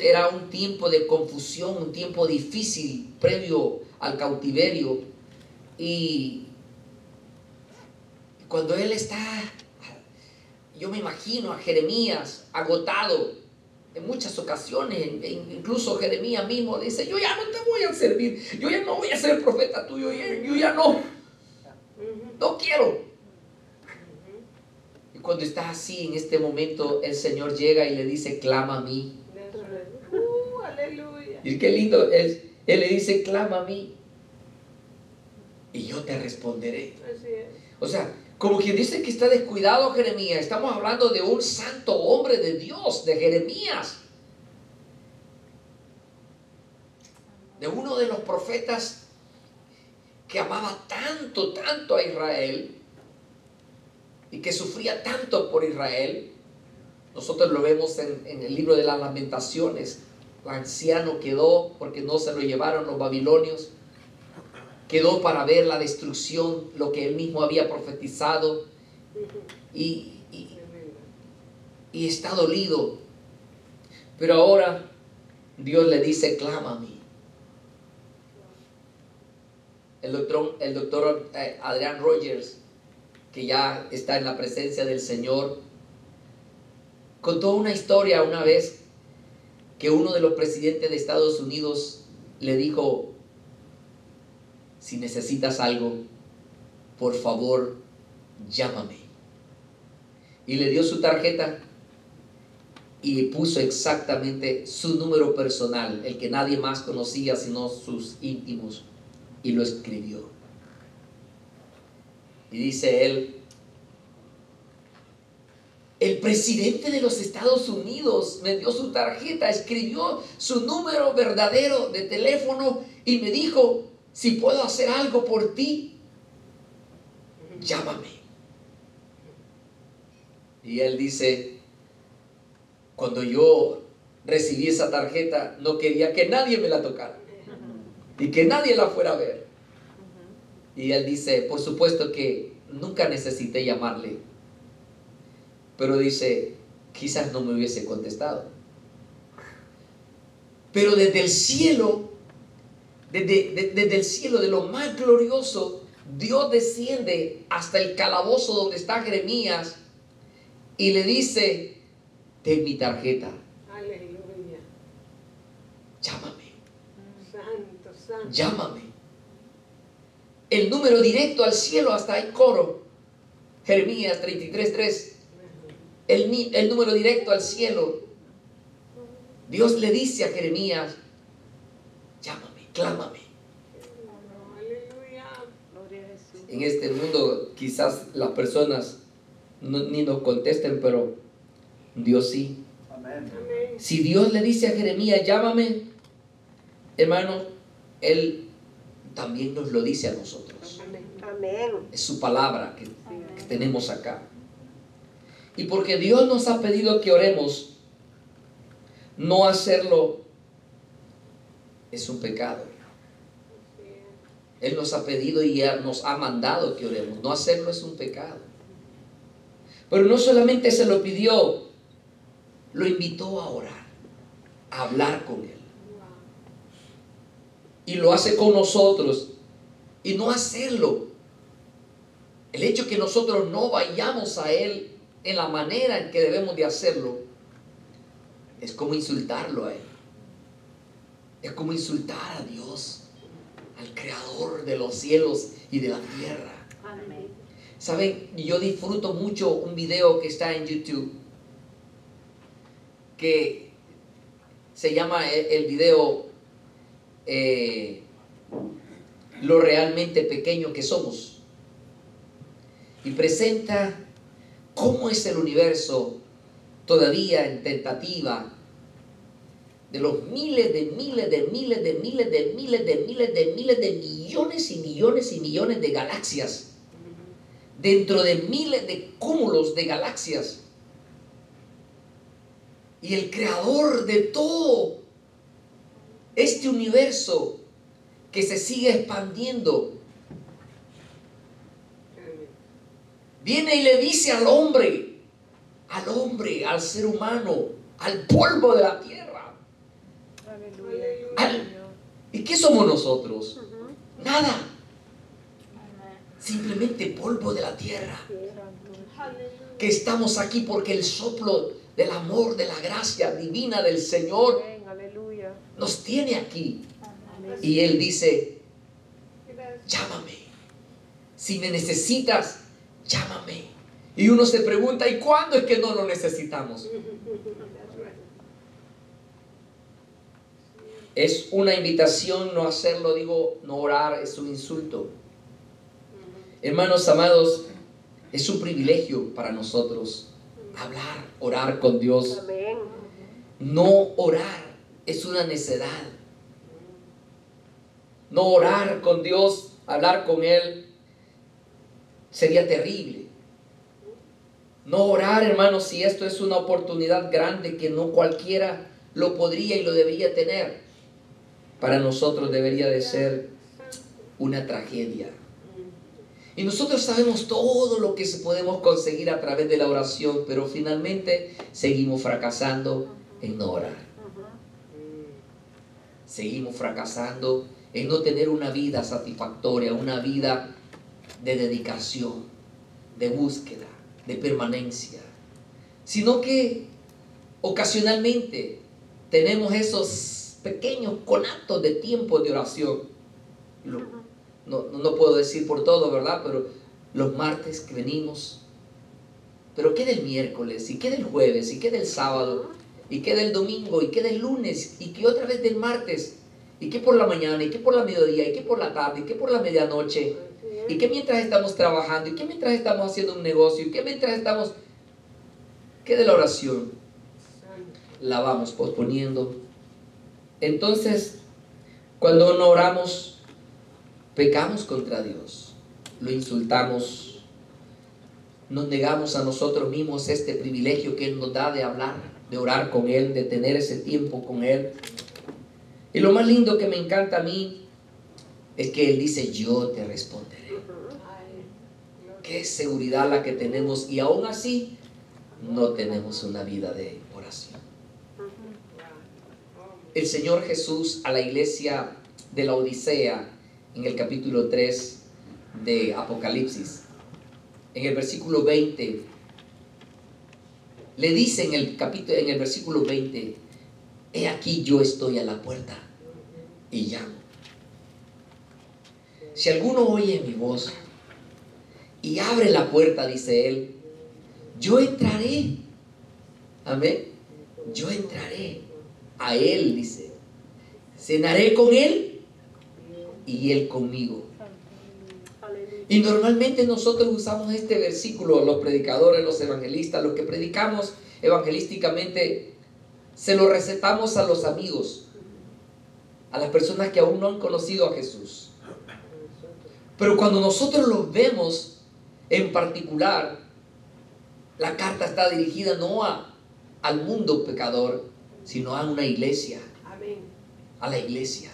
Era un tiempo de confusión, un tiempo difícil previo al cautiverio. Y cuando él está yo me imagino a Jeremías agotado en muchas ocasiones, incluso Jeremías mismo dice, yo ya no te voy a servir, yo ya no voy a ser profeta tuyo, yo ya no, no quiero. Y cuando está así en este momento, el Señor llega y le dice, clama a mí. Uh, y qué lindo es, Él le dice, clama a mí. Y yo te responderé. O sea, como quien dice que está descuidado Jeremías. Estamos hablando de un santo hombre de Dios, de Jeremías. De uno de los profetas que amaba tanto, tanto a Israel y que sufría tanto por Israel. Nosotros lo vemos en, en el libro de las lamentaciones. El anciano quedó porque no se lo llevaron los babilonios quedó para ver la destrucción, lo que él mismo había profetizado, y, está dolido. Pero ahora Dios le dice, clama a mí. El doctor, el doctor eh, Adrián Rogers, que ya está en la presencia del Señor, contó una historia una vez que uno de los presidentes de Estados Unidos le dijo, si necesitas algo, por favor, llámame. Y le dio su tarjeta y puso exactamente su número personal, el que nadie más conocía sino sus íntimos, y lo escribió. Y dice él, el presidente de los Estados Unidos me dio su tarjeta, escribió su número verdadero de teléfono y me dijo, si puedo hacer algo por ti, llámame. Y él dice, cuando yo recibí esa tarjeta, no quería que nadie me la tocara y que nadie la fuera a ver. Y él dice, por supuesto que nunca necesité llamarle, pero dice, quizás no me hubiese contestado. Pero desde el cielo desde, el cielo, de lo más glorioso, Dios desciende hasta el calabozo donde está Jeremías y le dice, ten mi tarjeta. Aleluya. Llámame. Santo, santo. Llámame. El número directo al cielo hasta el coro. Jeremías 33.3. El, el número directo al cielo. Dios le dice a Jeremías, clámame. En este mundo quizás las personas ni nos contesten, pero Dios sí. Si Dios le dice a Jeremías, llámame, hermano, Él también nos lo dice a nosotros. Es su palabra que, que tenemos acá. Y porque Dios nos ha pedido que oremos, no hacerlo es un pecado. Él nos ha pedido y nos ha mandado que oremos. No hacerlo es un pecado. Pero no solamente se lo pidió, lo invitó a orar, a hablar con Él. Y lo hace con nosotros. Y no hacerlo. El hecho que nosotros no vayamos a Él en la manera en que debemos de hacerlo, es como insultarlo a Él. Es como insultar a Dios, al creador de los cielos y de la tierra. Saben, yo disfruto mucho un video que está en YouTube que se llama e- el video eh, Lo realmente pequeño que somos. Y presenta cómo es el universo todavía en tentativa de los miles de miles de miles de miles de miles de miles de miles de millones y millones y millones de galaxias. Dentro de miles de cúmulos de galaxias. Y el creador de todo este universo que se sigue expandiendo viene y le dice al hombre, al hombre, al ser humano, al polvo de la tierra. ¿Y qué somos nosotros? Nada. Simplemente polvo de la tierra. Que estamos aquí porque el soplo del amor, de la gracia divina del Señor nos tiene aquí. Y Él dice, llámame. Si me necesitas, llámame. Y uno se pregunta, ¿y cuándo es que no lo necesitamos? Es una invitación no hacerlo, digo, no orar, es un insulto. Hermanos amados, es un privilegio para nosotros hablar, orar con Dios. No orar es una necedad. No orar con Dios, hablar con Él, sería terrible. No orar, hermanos, si esto es una oportunidad grande que no cualquiera lo podría y lo debería tener. Para nosotros debería de ser una tragedia. Y nosotros sabemos todo lo que podemos conseguir a través de la oración, pero finalmente seguimos fracasando en no orar. Seguimos fracasando en no tener una vida satisfactoria, una vida de dedicación, de búsqueda, de permanencia, sino que ocasionalmente tenemos esos pequeños conatos de tiempo de oración. No, no- no puedo decir por todo, ¿verdad? Pero los martes que venimos, pero ¿qué del miércoles? ¿Y qué del jueves? ¿Y qué del sábado? ¿Y qué del domingo? ¿Y qué del lunes? ¿Y qué otra vez del martes? ¿Y qué por la mañana? ¿Y qué por la mediodía? ¿Y qué por la tarde? ¿Y qué por la medianoche? ¿Y qué mientras estamos trabajando? ¿Y qué mientras estamos haciendo un negocio? ¿Y qué mientras estamos... ¿Qué de la oración? La vamos posponiendo. Entonces, cuando no oramos, pecamos contra Dios. Lo insultamos. Nos negamos a nosotros mismos este privilegio que Él nos da de hablar, de orar con Él, de tener ese tiempo con Él. Y lo más lindo que me encanta a mí es que Él dice, yo te responderé. Qué seguridad la que tenemos y aún así no tenemos una vida de. El Señor Jesús a la iglesia de la Odisea en el capítulo 3 de Apocalipsis, en el versículo 20, le dice en el capítulo en el versículo 20, he aquí yo estoy a la puerta y llamo. Si alguno oye mi voz y abre la puerta, dice él, yo entraré. Amén. Yo entraré a él, dice. Cenaré con él y él conmigo. Y normalmente nosotros usamos este versículo, los predicadores, los evangelistas, los que predicamos evangelísticamente, se lo recetamos a los amigos, a las personas que aún no han conocido a Jesús. Pero cuando nosotros los vemos en particular, la carta está dirigida no a, al mundo pecador, sino a una iglesia, Amén. a la iglesia.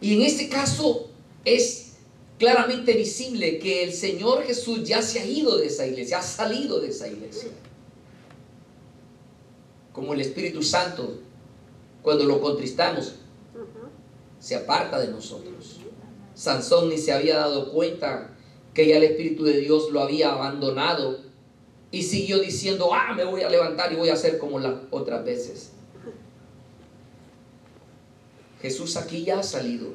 Y en este caso es claramente visible que el Señor Jesús ya se ha ido de esa iglesia, ha salido de esa iglesia. Como el Espíritu Santo, cuando lo contristamos, se aparta de nosotros. Sansón ni se había dado cuenta que ya el Espíritu de Dios lo había abandonado y siguió diciendo, ah, me voy a levantar y voy a hacer como las otras veces. Jesús aquí ya ha salido,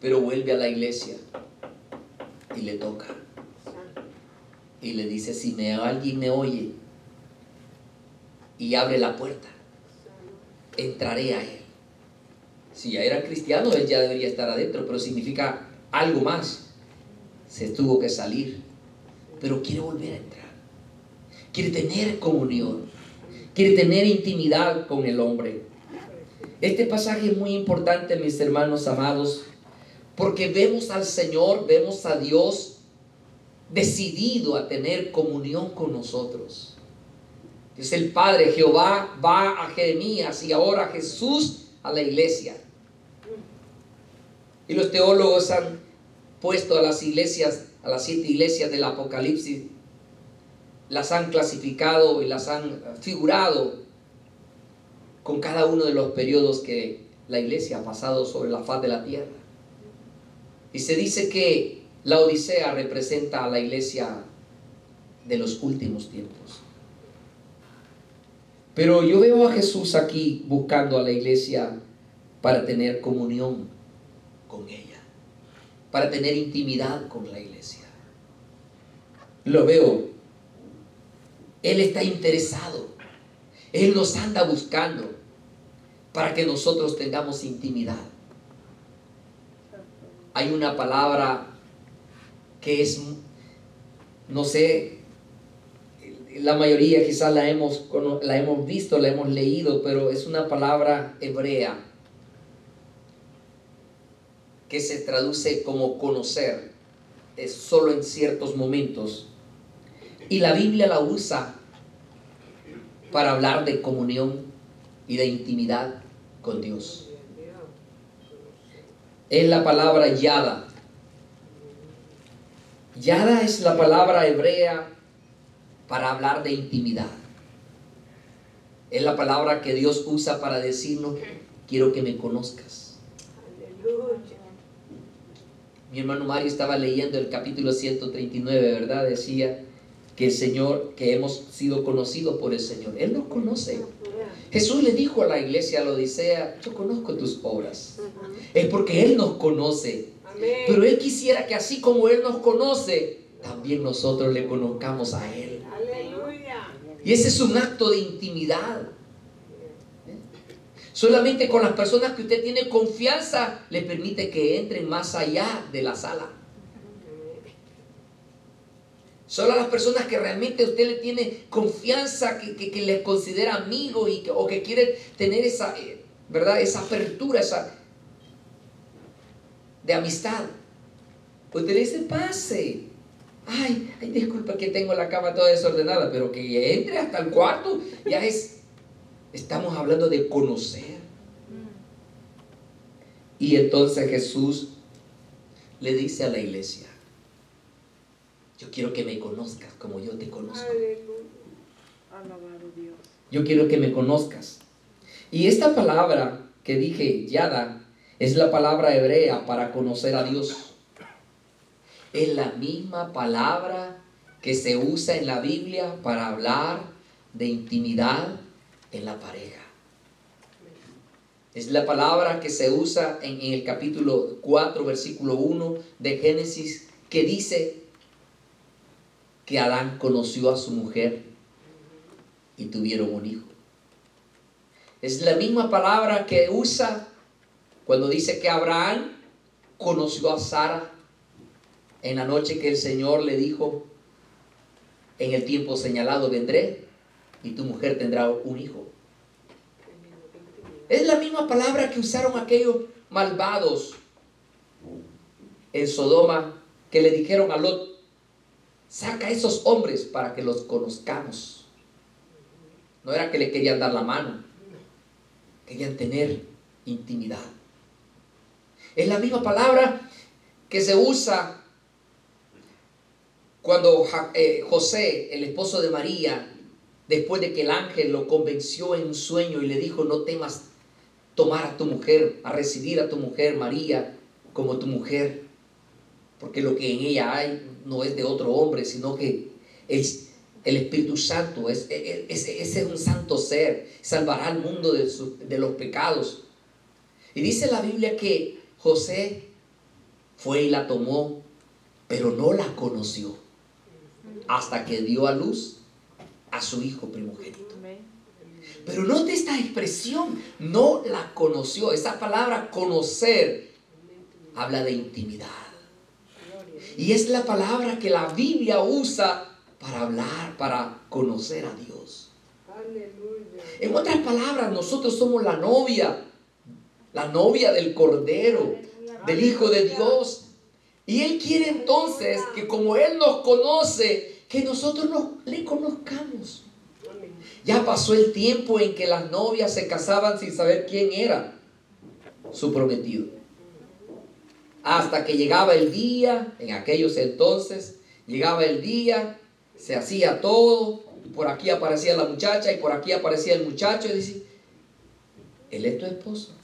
pero vuelve a la iglesia y le toca. Y le dice, si me, alguien me oye y abre la puerta. Entraré a Él. Si ya era cristiano, Él ya debería estar adentro, pero significa algo más. Se tuvo que salir, pero quiere volver a entrar. Quiere tener comunión. Quiere tener intimidad con el hombre. Este pasaje es muy importante, mis hermanos amados, porque vemos al Señor, vemos a Dios decidido a tener comunión con nosotros. Es el Padre, Jehová va a Jeremías y ahora Jesús a la iglesia. Y los teólogos han puesto a las iglesias, a las siete iglesias del Apocalipsis, las han clasificado y las han figurado con cada uno de los periodos que la iglesia ha pasado sobre la faz de la tierra. Y se dice que la Odisea representa a la iglesia de los últimos tiempos. Pero yo veo a Jesús aquí buscando a la iglesia para tener comunión con ella, para tener intimidad con la iglesia. Lo veo. Él está interesado. Él nos anda buscando para que nosotros tengamos intimidad. Hay una palabra que es, no sé, la mayoría quizás la hemos, la hemos visto, la hemos leído, pero es una palabra hebrea que se traduce como conocer, es solo en ciertos momentos. Y la Biblia la usa para hablar de comunión y de intimidad con Dios. Es la palabra yada. Yada es la palabra hebrea para hablar de intimidad. Es la palabra que Dios usa para decirnos, quiero que me conozcas. Mi hermano Mario estaba leyendo el capítulo 139, ¿verdad? Decía que el Señor, que hemos sido conocidos por el Señor. Él nos conoce. Jesús le dijo a la iglesia, a la Odisea, yo conozco tus obras. Es porque Él nos conoce. Pero Él quisiera que así como Él nos conoce, también nosotros le conozcamos a Él. Y ese es un acto de intimidad. Solamente con las personas que usted tiene confianza le permite que entren más allá de la sala. Solo a las personas que realmente usted le tiene confianza, que, que, le considera amigo y o que quiere tener esa, eh, ¿verdad? esa apertura, esa de amistad. Usted le dice, pase. Ay, ay, disculpa que tengo la cama toda desordenada, pero que entre hasta el cuarto, ya es, estamos hablando de conocer. Y entonces Jesús le dice a la iglesia, yo quiero que me conozcas como yo te conozco. Yo quiero que me conozcas. Y esta palabra que dije, Yada, es la palabra hebrea para conocer a Dios. Es la misma palabra que se usa en la Biblia para hablar de intimidad en la pareja. Es la palabra que se usa en, en el capítulo 4, versículo 1 de Génesis, que dice, que Adán conoció a su mujer y tuvieron un hijo. Es la misma palabra que usa cuando dice que Abraham conoció a Sara en la noche que el Señor le dijo, en el tiempo señalado vendré y tu mujer tendrá un hijo. Es la misma palabra que usaron aquellos malvados en Sodoma que le dijeron a Lot, Saca a esos hombres para que los conozcamos. No era que le querían dar la mano, querían tener intimidad. Es la misma palabra que se usa cuando eh, José, el esposo de María, después de que el ángel lo convenció en un sueño y le dijo, no temas tomar a tu mujer, a recibir a tu mujer María como tu mujer, porque lo que en ella hay no es de otro hombre, sino que es el Espíritu Santo, es, ese es, un santo ser, salvará al mundo de, de los pecados. Y dice la Biblia que José fue y la tomó, pero no la conoció hasta que dio a luz a su hijo primogénito. Pero note esta expresión, no la conoció. Esa palabra conocer habla de intimidad. Y es la palabra que la Biblia usa para hablar, para conocer a Dios. En otras palabras, nosotros somos la novia, la novia del Cordero, del Hijo de Dios. Y Él quiere entonces que como Él nos conoce, que nosotros le conozcamos. Ya pasó el tiempo en que las novias se casaban sin saber quién era su prometido. Hasta que llegaba el día, en aquellos entonces, llegaba el día, se hacía todo, por aquí aparecía la muchacha y por aquí aparecía el muchacho y dice, él es tu esposo.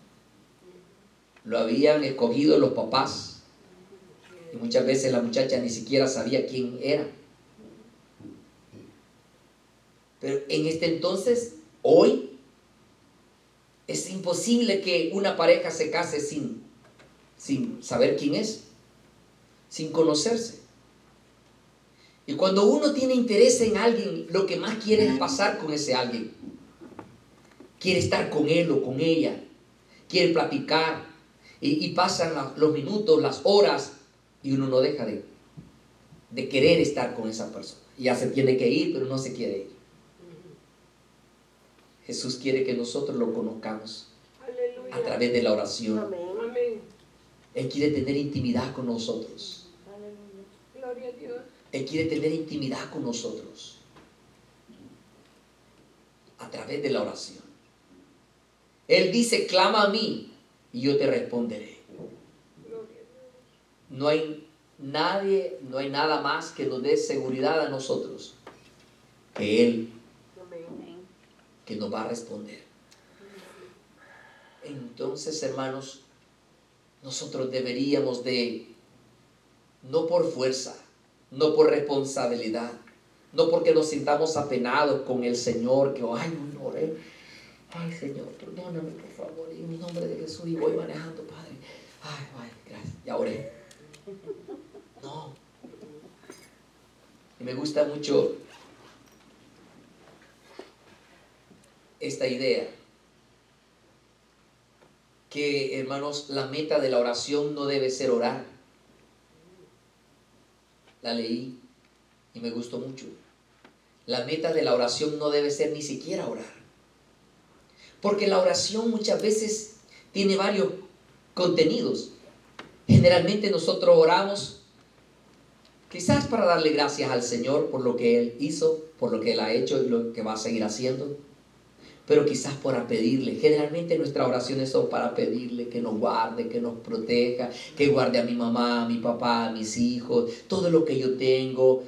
Lo habían escogido los papás y muchas veces la muchacha ni siquiera sabía quién era. Pero en este entonces, hoy, es imposible que una pareja se case sin, sin saber quién es, sin conocerse. Y cuando uno tiene interés en alguien, lo que más quiere es pasar con ese alguien. Quiere estar con él o con ella. Quiere platicar. Y, pasan los minutos, las horas, y uno no deja de, de querer estar con esa persona. Ya se tiene que ir, pero no se quiere ir. Jesús quiere que nosotros lo conozcamos a través de la oración. Él quiere tener intimidad con nosotros. Él quiere tener intimidad con nosotros a través de la oración. Él dice, clama a mí y yo te responderé. No hay nadie, no hay nada más que nos dé seguridad a nosotros que Él que nos va a responder. Entonces, hermanos, nosotros deberíamos de, no por fuerza, no por responsabilidad, no porque nos sintamos apenados con el Señor, que, ay, no oré, ay, Señor, perdóname, por favor, en el nombre de Jesús, y voy manejando, Padre, ay, ay, gracias, ya oré. No. Y me gusta mucho esta idea. Que, hermanos, la meta de la oración no debe ser orar. La leí y me gustó mucho. La meta de la oración no debe ser ni siquiera orar. Porque la oración muchas veces tiene varios contenidos. Generalmente nosotros oramos quizás para darle gracias al Señor por lo que Él hizo, por lo que Él ha hecho y lo que va a seguir haciendo pero quizás para pedirle. Generalmente nuestras oraciones son para pedirle que nos guarde, que nos proteja, que guarde a mi mamá, a mi papá, a mis hijos, todo lo que yo tengo.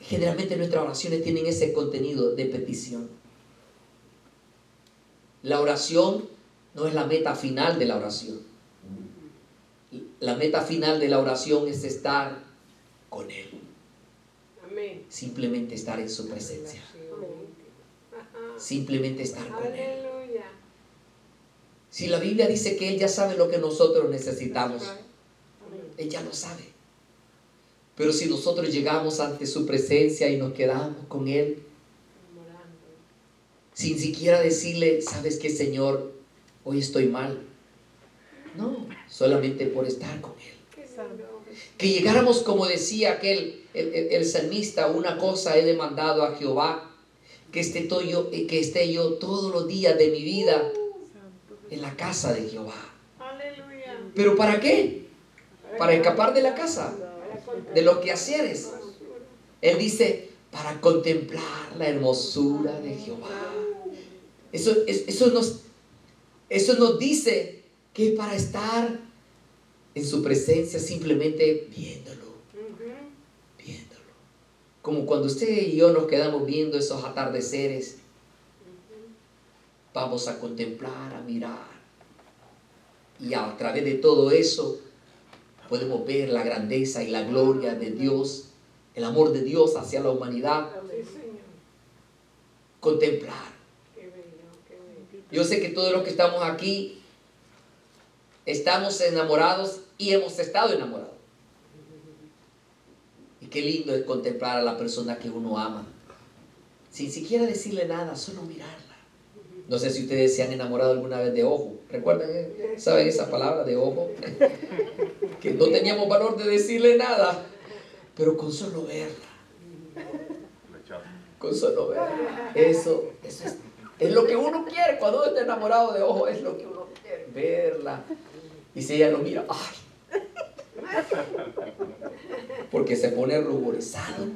Generalmente nuestras oraciones tienen ese contenido de petición. La oración no es la meta final de la oración. La meta final de la oración es estar con Él. Simplemente estar en su presencia simplemente estar con Él. Si la Biblia dice que Él ya sabe lo que nosotros necesitamos, Él ya lo sabe. Pero si nosotros llegamos ante su presencia y nos quedamos con Él, sin siquiera decirle, ¿sabes qué, Señor? Hoy estoy mal. No, solamente por estar con Él. Que llegáramos, como decía aquel, el, el, el salmista, una cosa he demandado a Jehová, que esté, todo yo, eh, que esté yo todos los días de mi vida en la casa de Jehová. ¿Pero para qué? Para escapar de la casa, de los quehaceres. Él dice, para contemplar la hermosura de Jehová. Eso, eso, nos, eso nos dice que para estar en su presencia simplemente viéndolo como cuando usted y yo nos quedamos viendo esos atardeceres, vamos a contemplar, a mirar. Y a través de todo eso podemos ver la grandeza y la gloria de Dios, el amor de Dios hacia la humanidad. Contemplar. Yo sé que todos los que estamos aquí estamos enamorados y hemos estado enamorados qué lindo es contemplar a la persona que uno ama. Sin siquiera decirle nada, solo mirarla. No sé si ustedes se han enamorado alguna vez de ojo. ¿Recuerdan? eh? ¿Saben esa palabra de ojo? que no teníamos valor de decirle nada, pero con solo verla. Con solo verla. Eso, es, es lo que uno quiere cuando uno está enamorado de ojo, es lo que uno quiere, verla. Y si ella lo mira, ¡ay! Porque se pone ruborizado.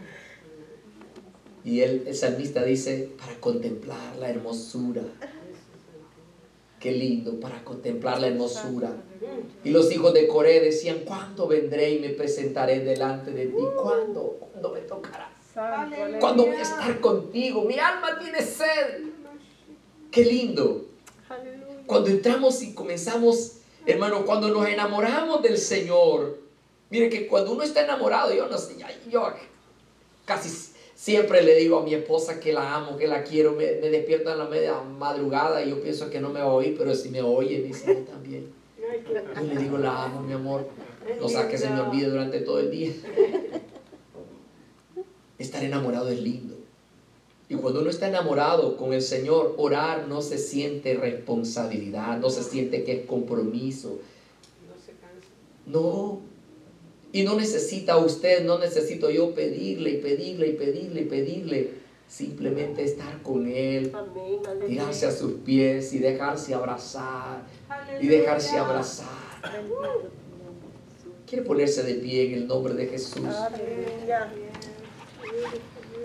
Y él, el salmista dice, para contemplar la hermosura. Qué lindo, para contemplar la hermosura. Y los hijos de Coré decían, ¿cuándo vendré y me presentaré delante de ti? ¿Cuándo? ¿Cuándo me tocará? ¿Cuándo voy a estar contigo? Mi alma tiene sed. Qué lindo. Cuando entramos y comenzamos, hermano, cuando nos enamoramos del Señor, mire que cuando uno está enamorado, yo no sé, yo casi siempre le digo a mi esposa que la amo, que la quiero, me, me despierto en la media madrugada y yo pienso que no me va a oír, pero si me oye, me dice, también. Yo le digo, la amo, mi amor. No sea que se me olvide durante todo el día. Estar enamorado es lindo. Y cuando uno está enamorado con el Señor, orar no se siente responsabilidad, no se siente que es compromiso. No. Y no necesita usted, no necesito yo pedirle y pedirle y pedirle y pedirle. Simplemente estar con Él, tirarse a sus pies y dejarse abrazar y dejarse abrazar. Quiere ponerse de pie en el nombre de Jesús.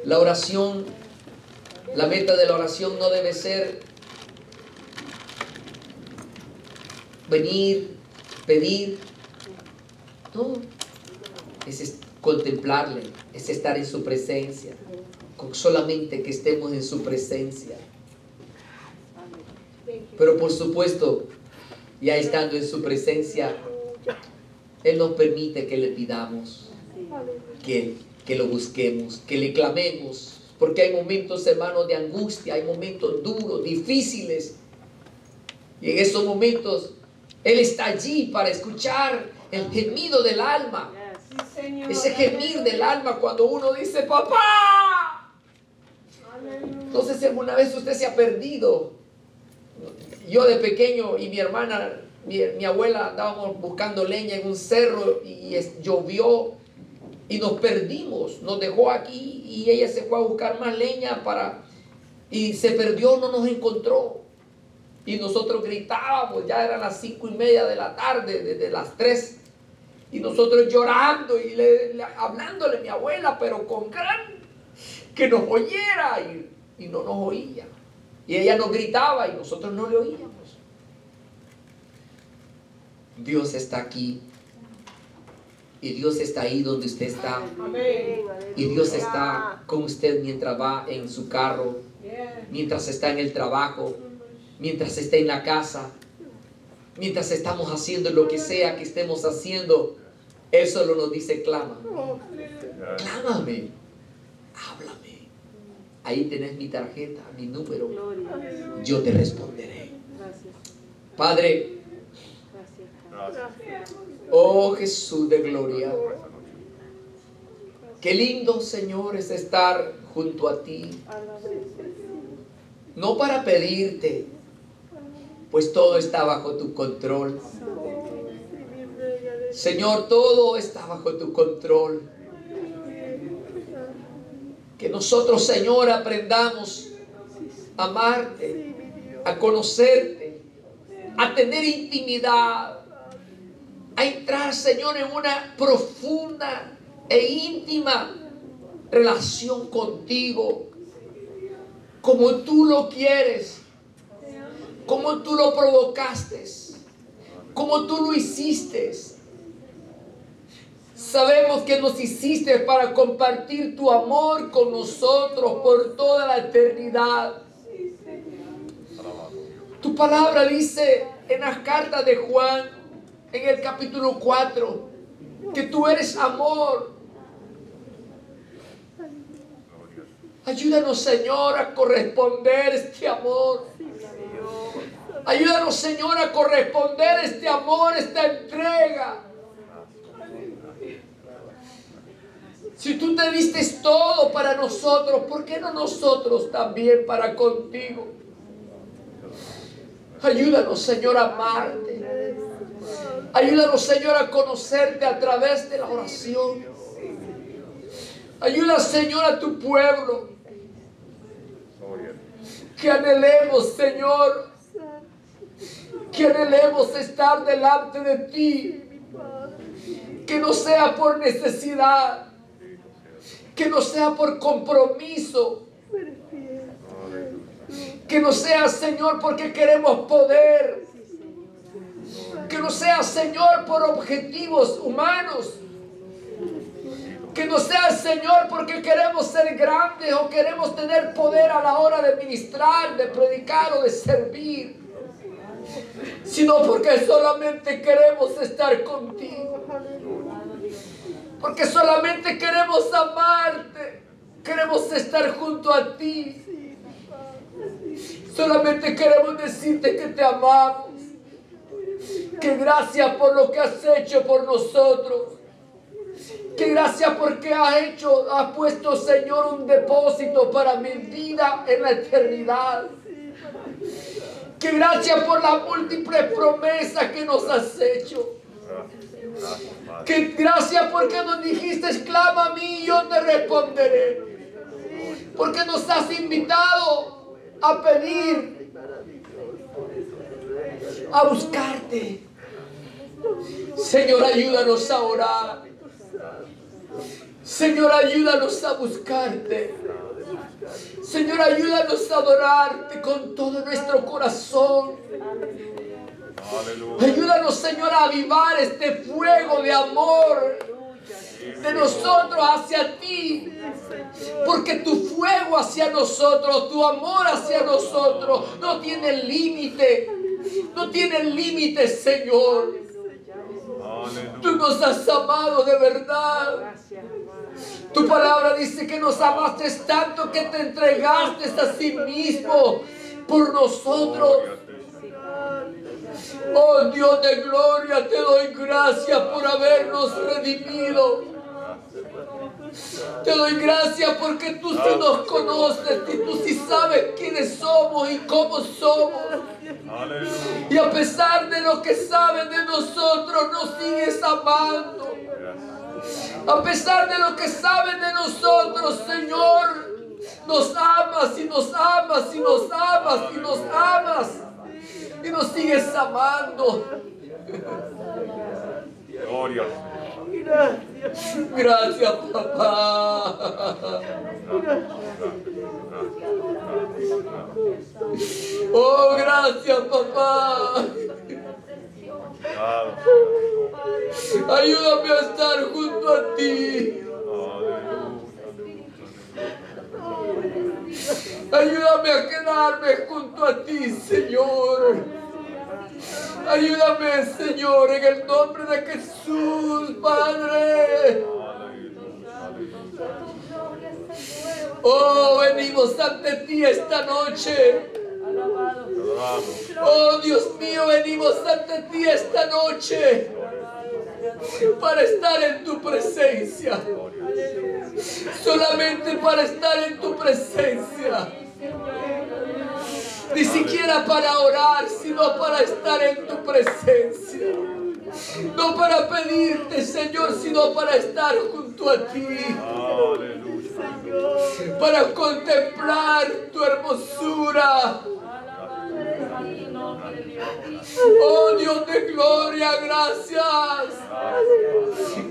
La oración, la meta de la oración no debe ser venir, pedir. No, es contemplarle, es estar en su presencia. Solamente que estemos en su presencia. Pero por supuesto, ya estando en su presencia, Él nos permite que le pidamos, que, que lo busquemos, que le clamemos. Porque hay momentos, hermanos, de angustia, hay momentos duros, difíciles. Y en esos momentos, Él está allí para escuchar el gemido del alma. Ese gemir del alma cuando uno dice, papá. No sé si alguna vez usted se ha perdido. Yo de pequeño y mi hermana, mi, mi abuela andábamos buscando leña en un cerro y es- llovió y nos perdimos. Nos dejó aquí y ella se fue a buscar más leña para... Y se perdió, no nos encontró. Y nosotros gritábamos, ya eran las cinco y media de la tarde, desde las tres. Y nosotros llorando y le- le- hablándole a mi abuela, pero con gran que nos oyera y no nos oía. Y ella nos gritaba y nosotros no le oíamos. Dios está aquí. Y Dios está ahí donde usted está. Y Dios está con usted mientras va en su carro, mientras está en el trabajo, mientras está en la casa, mientras estamos haciendo lo que sea que estemos haciendo. Él solo nos dice, clama. Clámame. Háblame. Ahí tenés mi tarjeta, mi número. Yo te responderé. Padre, oh Jesús de gloria. Qué lindo, Señor, es estar junto a ti. No para pedirte, pues todo está bajo tu control. Señor, todo está bajo tu control. Que nosotros, Señor, aprendamos a amarte, a conocerte, a tener intimidad, a entrar, Señor, en una profunda e íntima relación contigo, como tú lo quieres, como tú lo provocaste, como tú lo hiciste. Sabemos que nos hiciste para compartir tu amor con nosotros por toda la eternidad. Tu palabra dice en las cartas de Juan, en el capítulo 4, que tú eres amor. Ayúdanos, Señor, a corresponder este amor. Ayúdanos, Señor, a corresponder este amor, esta entrega. Si tú te diste todo para nosotros, ¿por qué no nosotros también para contigo? Ayúdanos, Señor, a amarte. Ayúdanos, Señor, a conocerte a través de la oración. Ayuda, Señor, a tu pueblo. Que anhelemos, Señor. Que estar delante de ti. Que no sea por necesidad. Que no sea por compromiso. Que no sea, Señor, porque queremos poder. Que no sea, Señor, por objetivos humanos. Que no sea, Señor, porque queremos ser grandes o queremos tener poder a la hora de ministrar, de predicar o de servir. Sino porque solamente queremos estar contigo. Porque solamente queremos amarte. Queremos estar junto a ti. Solamente queremos decirte que te amamos. Que gracias por lo que has hecho por nosotros. Que gracias porque has hecho, has puesto, Señor, un depósito para mi vida en la eternidad. Que gracias por las múltiples promesas que nos has hecho. Que gracias porque nos dijiste, exclama a mí y yo te responderé. Porque nos has invitado a pedir, a buscarte. Señor, ayúdanos a orar. Señor, ayúdanos a buscarte. Señor, ayúdanos a adorarte con todo nuestro corazón. Ayúdanos, Señor, a avivar este fuego de amor de nosotros hacia ti. Porque tu fuego hacia nosotros, tu amor hacia nosotros no tiene límite. No tiene límite, Señor. Tú nos has amado de verdad. Tu palabra dice que nos amaste tanto que te entregaste a sí mismo por nosotros. Oh Dios de gloria, te doy gracias por habernos redimido. Te doy gracias porque tú sí nos conoces y tú sí sabes quiénes somos y cómo somos. Y a pesar de lo que sabes de nosotros, nos sigues amando. A pesar de lo que sabes de nosotros, Señor, nos amas y nos amas y nos amas y nos amas. Y nos sigues amando. Gloria. Gracias, papá. Oh, gracias, papá. Ayúdame a estar junto a ti. Ayúdame a quedarme junto a ti, Señor. Ayúdame, Señor, en el nombre de Jesús, Padre. Oh, venimos ante ti esta noche. Oh, Dios mío, venimos ante ti esta noche para estar en tu presencia. Solamente para estar en tu presencia. Ni siquiera para orar, sino para estar en tu presencia. No para pedirte, Señor, sino para estar junto a ti. Para contemplar tu hermosura. Oh Dios de gloria, gracias.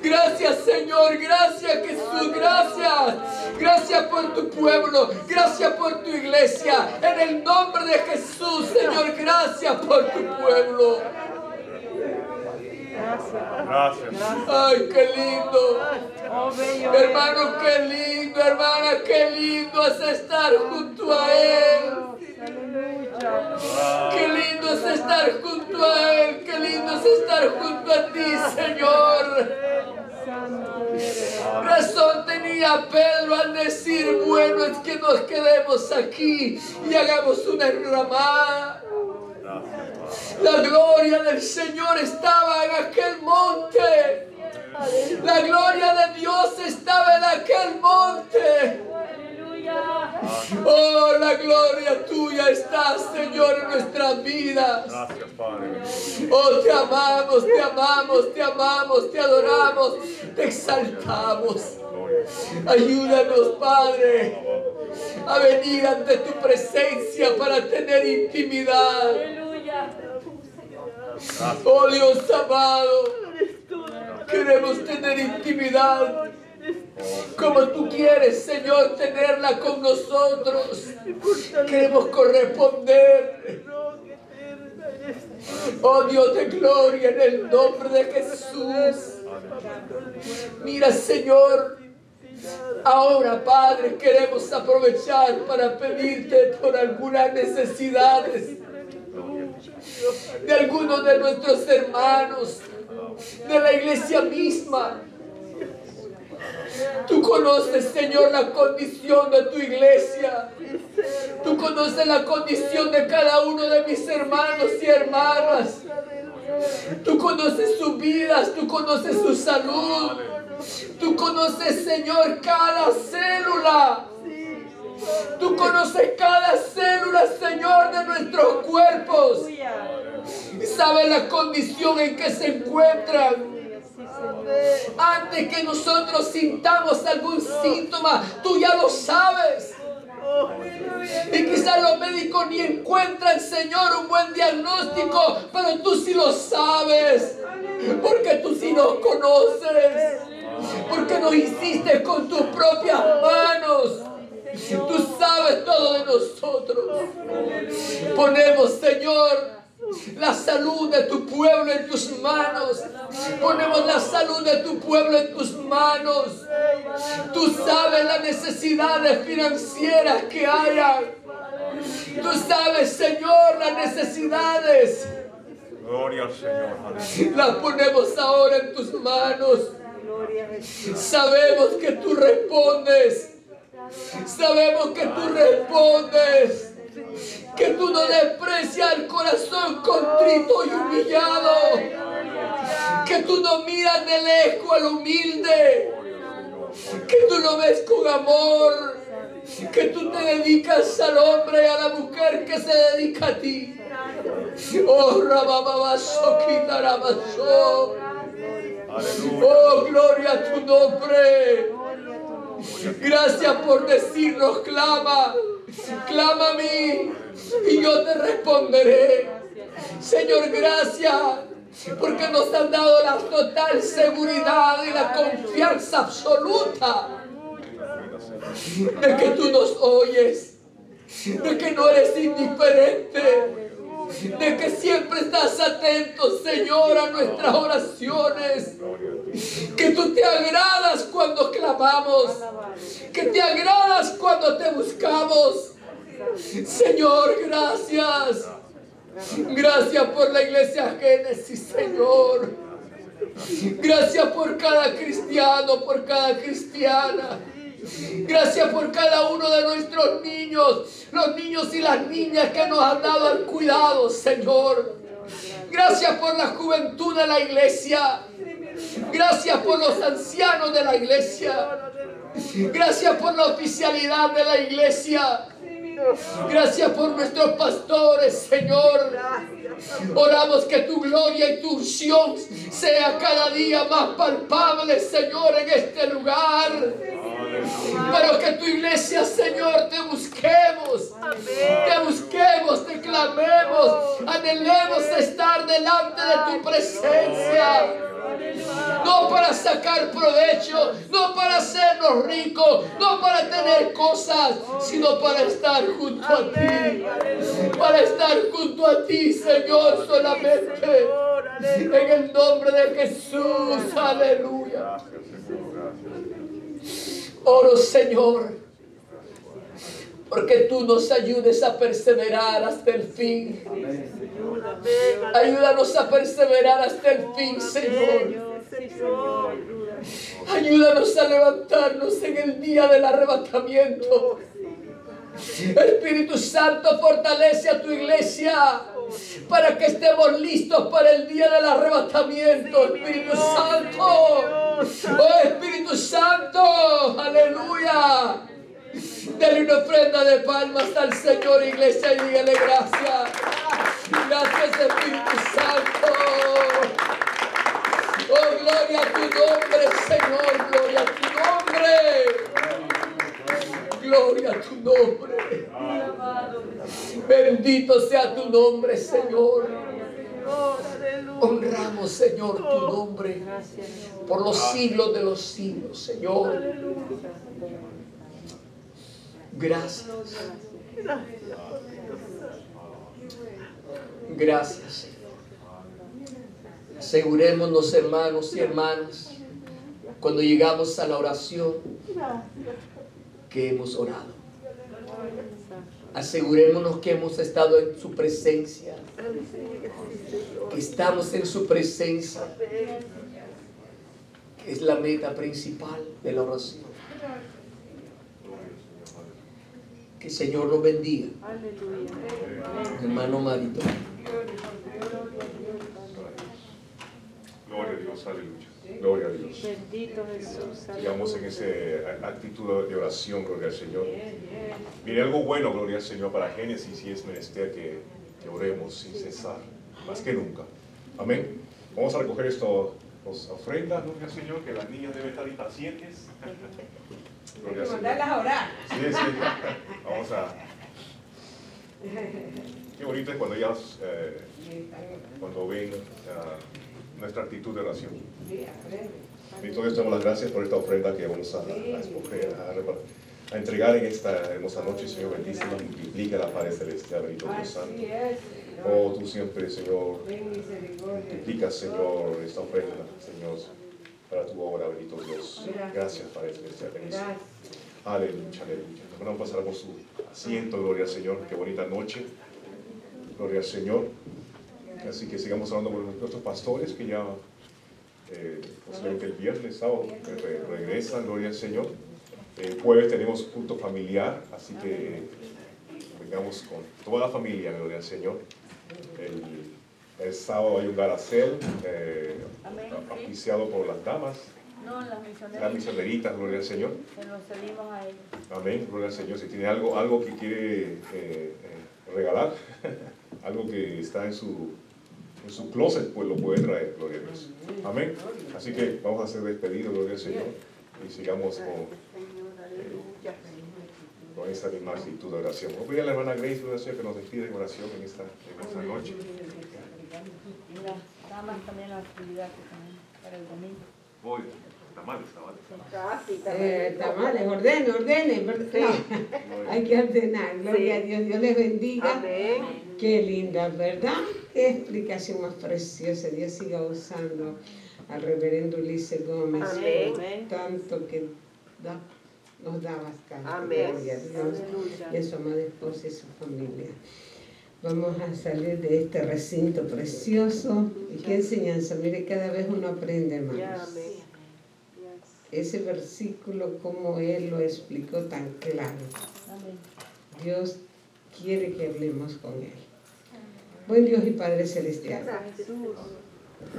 Gracias Señor, gracias Jesús, gracias. Gracias por tu pueblo, gracias por tu iglesia. En el nombre de Jesús, Señor, gracias por tu pueblo. Gracias. Ay, qué lindo. Hermano, qué lindo, hermana, qué lindo es estar junto a Él. Qué lindo es estar junto a Él, qué lindo es estar junto a ti, Señor. Razón tenía Pedro al decir, bueno es que nos quedemos aquí y hagamos una enramada. La gloria del Señor estaba en aquel monte. La gloria de Dios estaba en aquel monte. Oh, la gloria tuya está, Señor, en nuestras vidas. Oh, te amamos, te amamos, te amamos, te adoramos, te exaltamos. Ayúdanos, Padre, a venir ante tu presencia para tener intimidad. Oh Dios amado, queremos tener intimidad como tú quieres, Señor, tenerla con nosotros. Queremos corresponder. Oh Dios de gloria, en el nombre de Jesús. Mira, Señor, ahora, Padre, queremos aprovechar para pedirte por algunas necesidades de algunos de nuestros hermanos, de la iglesia misma. Tú conoces, Señor, la condición de tu iglesia. Tú conoces la condición de cada uno de mis hermanos y hermanas. Tú conoces sus vidas, tú conoces su salud. Tú conoces, Señor, cada célula. Tú conoces cada célula, Señor, de nuestros cuerpos. Y sabes la condición en que se encuentran. Antes que nosotros sintamos algún síntoma, tú ya lo sabes. Y quizás los médicos ni encuentran, Señor, un buen diagnóstico, pero tú sí lo sabes. Porque tú sí nos conoces. Porque nos hiciste con tus propias manos. Tú sabes todo de nosotros. Ponemos, Señor, la salud de tu pueblo en tus manos. Ponemos la salud de tu pueblo en tus manos. Tú sabes las necesidades financieras que haya. Tú sabes, Señor, las necesidades. Gloria al Señor. Las ponemos ahora en tus manos. Sabemos que tú respondes. Sabemos que tú respondes. Que tú no desprecias el corazón contrito y humillado. Que tú no miras de lejos al humilde. Que tú lo ves con amor. Que tú te dedicas al hombre y a la mujer que se dedica a ti. Oh, Rabababaso, Kitarabaso. Oh, gloria a tu nombre. Gracias por decirnos, clama, clama a mí y yo te responderé. Señor, gracias porque nos han dado la total seguridad y la confianza absoluta de que tú nos oyes, de que no eres indiferente, de que siempre estás atento, Señor, a nuestras oraciones, que tú te agradas cuando clamamos, que te agradas cuando te buscamos. Señor, gracias. Gracias por la iglesia Génesis, Señor. Gracias por cada cristiano, por cada cristiana. Gracias por cada uno de nuestros niños, los niños y las niñas que nos han dado el cuidado, Señor. Gracias por la juventud de la iglesia. Gracias por los ancianos de la iglesia. Gracias por la oficialidad de la iglesia. Gracias por nuestros pastores, Señor. Oramos que tu gloria y tu unción sea cada día más palpable, Señor, en este lugar. Pero que tu iglesia, Señor, te busquemos. Te busquemos, te clamemos. Anhelemos estar delante de tu presencia. No para sacar provecho, no para hacernos ricos, no para tener cosas, sino para estar junto a ti. Para estar junto a ti, Señor, solamente. En el nombre de Jesús, aleluya. Oro, Señor, porque tú nos ayudes a perseverar hasta el fin. Ayúdanos a perseverar hasta el fin, Señor. Ayúdanos a levantarnos en el día del arrebatamiento. Espíritu Santo, fortalece a tu iglesia para que estemos listos para el día del arrebatamiento. Espíritu Santo, oh Espíritu Santo, aleluya. Dale una ofrenda de palmas al Señor, iglesia, y dígale gracias. Gracias, Espíritu Santo. Oh, gloria a tu nombre, Señor. Gloria a tu nombre. Gloria a tu nombre. Bendito sea tu nombre, Señor. Honramos, Señor, tu nombre por los siglos de los siglos, Señor. Gracias. Gracias. Asegurémonos, hermanos y hermanas, cuando llegamos a la oración, que hemos orado. Asegurémonos que hemos estado en su presencia, que estamos en su presencia, que es la meta principal de la oración. Que el Señor los bendiga. Hermano Marito. Gloria a Dios, aleluya. Gloria a Dios. Bendito Jesús. Sigamos en esa actitud de oración, gloria al Señor. Mire, algo bueno, gloria al Señor, para Génesis y es menester que, que oremos sin cesar, más que nunca. Amén. Vamos a recoger esto, las ofrendas, gloria al Señor, que las niñas deben estar impacientes. Gloria al Señor. Mandarlas a orar. Sí, sí. Vamos a. Qué bonito es cuando ellas, eh, cuando ven ah, nuestra actitud de oración. Entonces damos las gracias por esta ofrenda que vamos a, a escoger, a, entregar en esta hermosa noche, Señor, bendícela, multiplica la Padre Celestial, bendito Dios Santo. Oh, tú siempre, Señor, multiplica, Señor, esta ofrenda, Señor, para tu obra, bendito Dios. Gracias, Padre Celestial, bendición. Aleluya, aleluya. Vamos a pasar por su asiento, gloria al Señor. Qué bonita noche. Gloria al Señor. Así que sigamos hablando con nuestros pastores que ya eh, posiblemente el viernes, sábado, eh, re- regresan, gloria al Señor. El jueves tenemos culto familiar, así que vengamos con toda la familia, gloria al Señor. El, el sábado hay un garacel eh, auspiciado por las damas, No, las las misioneritas, gloria al Señor. Se los cedimos a ellos. Amén, gloria al Señor. Si tiene algo, algo que quiere eh, eh, regalar, algo que está en su, en su closet, pues lo puede traer, gloria a Dios. Amén. Así que vamos a ser despedidos, gloria al Señor, y sigamos con, eh, con esta misma actitud de oración. Voy a pedir a la hermana Grace, gloria al Señor, que nos despide en oración en esta, en esta noche. Y las damas también la actividad que tenemos para el domingo. Voy, tamales, tamales. Eh, tamales, ordene, ordene, ¿verdad? No, hay que ordenar, gloria a Dios, Dios les bendiga. Qué linda, ¿verdad? Qué explicación más preciosa, Dios siga usando al reverendo Ulises Gómez, Amén. tanto que da- nos da bastante, Amén. gloria a Dios, y a su amada esposa y su familia. Vamos a salir de este recinto precioso y qué enseñanza, mire, cada vez uno aprende más ese versículo como él lo explicó tan claro. Amén. Dios quiere que hablemos con él. Buen Dios y Padre Celestial.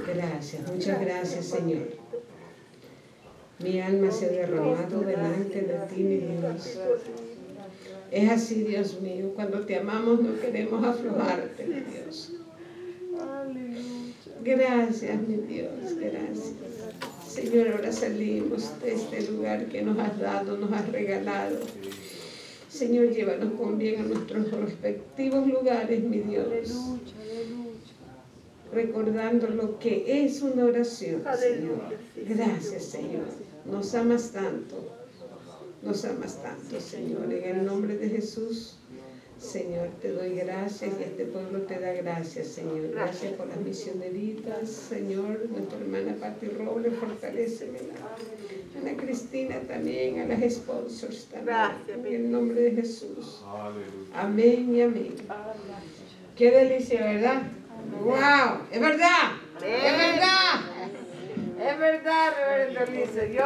Gracias, muchas gracias Señor. Mi alma se ha derramado delante de ti, mi Dios. Es así, Dios mío, cuando te amamos no queremos aflojarte, mi Dios. Gracias, mi Dios, gracias. Señor, ahora salimos de este lugar que nos has dado, nos has regalado. Señor, llévanos con bien a nuestros respectivos lugares, mi Dios. Recordando lo que es una oración, Señor. Gracias, Señor. Nos amas tanto. Nos amas tanto, Señor. En el nombre de Jesús, Señor, te doy gracias y este pueblo te da gracias, Señor. Gracias por las misioneritas, Señor. Nuestra hermana Pati Robles, fortalecemela. Ana Cristina también, a las sponsors también. Gracias, En el nombre de Jesús. Amén y amén. Qué delicia, ¿verdad? ¡Wow! ¡Es verdad! ¡Es verdad! Es verdad, reverendo. Yo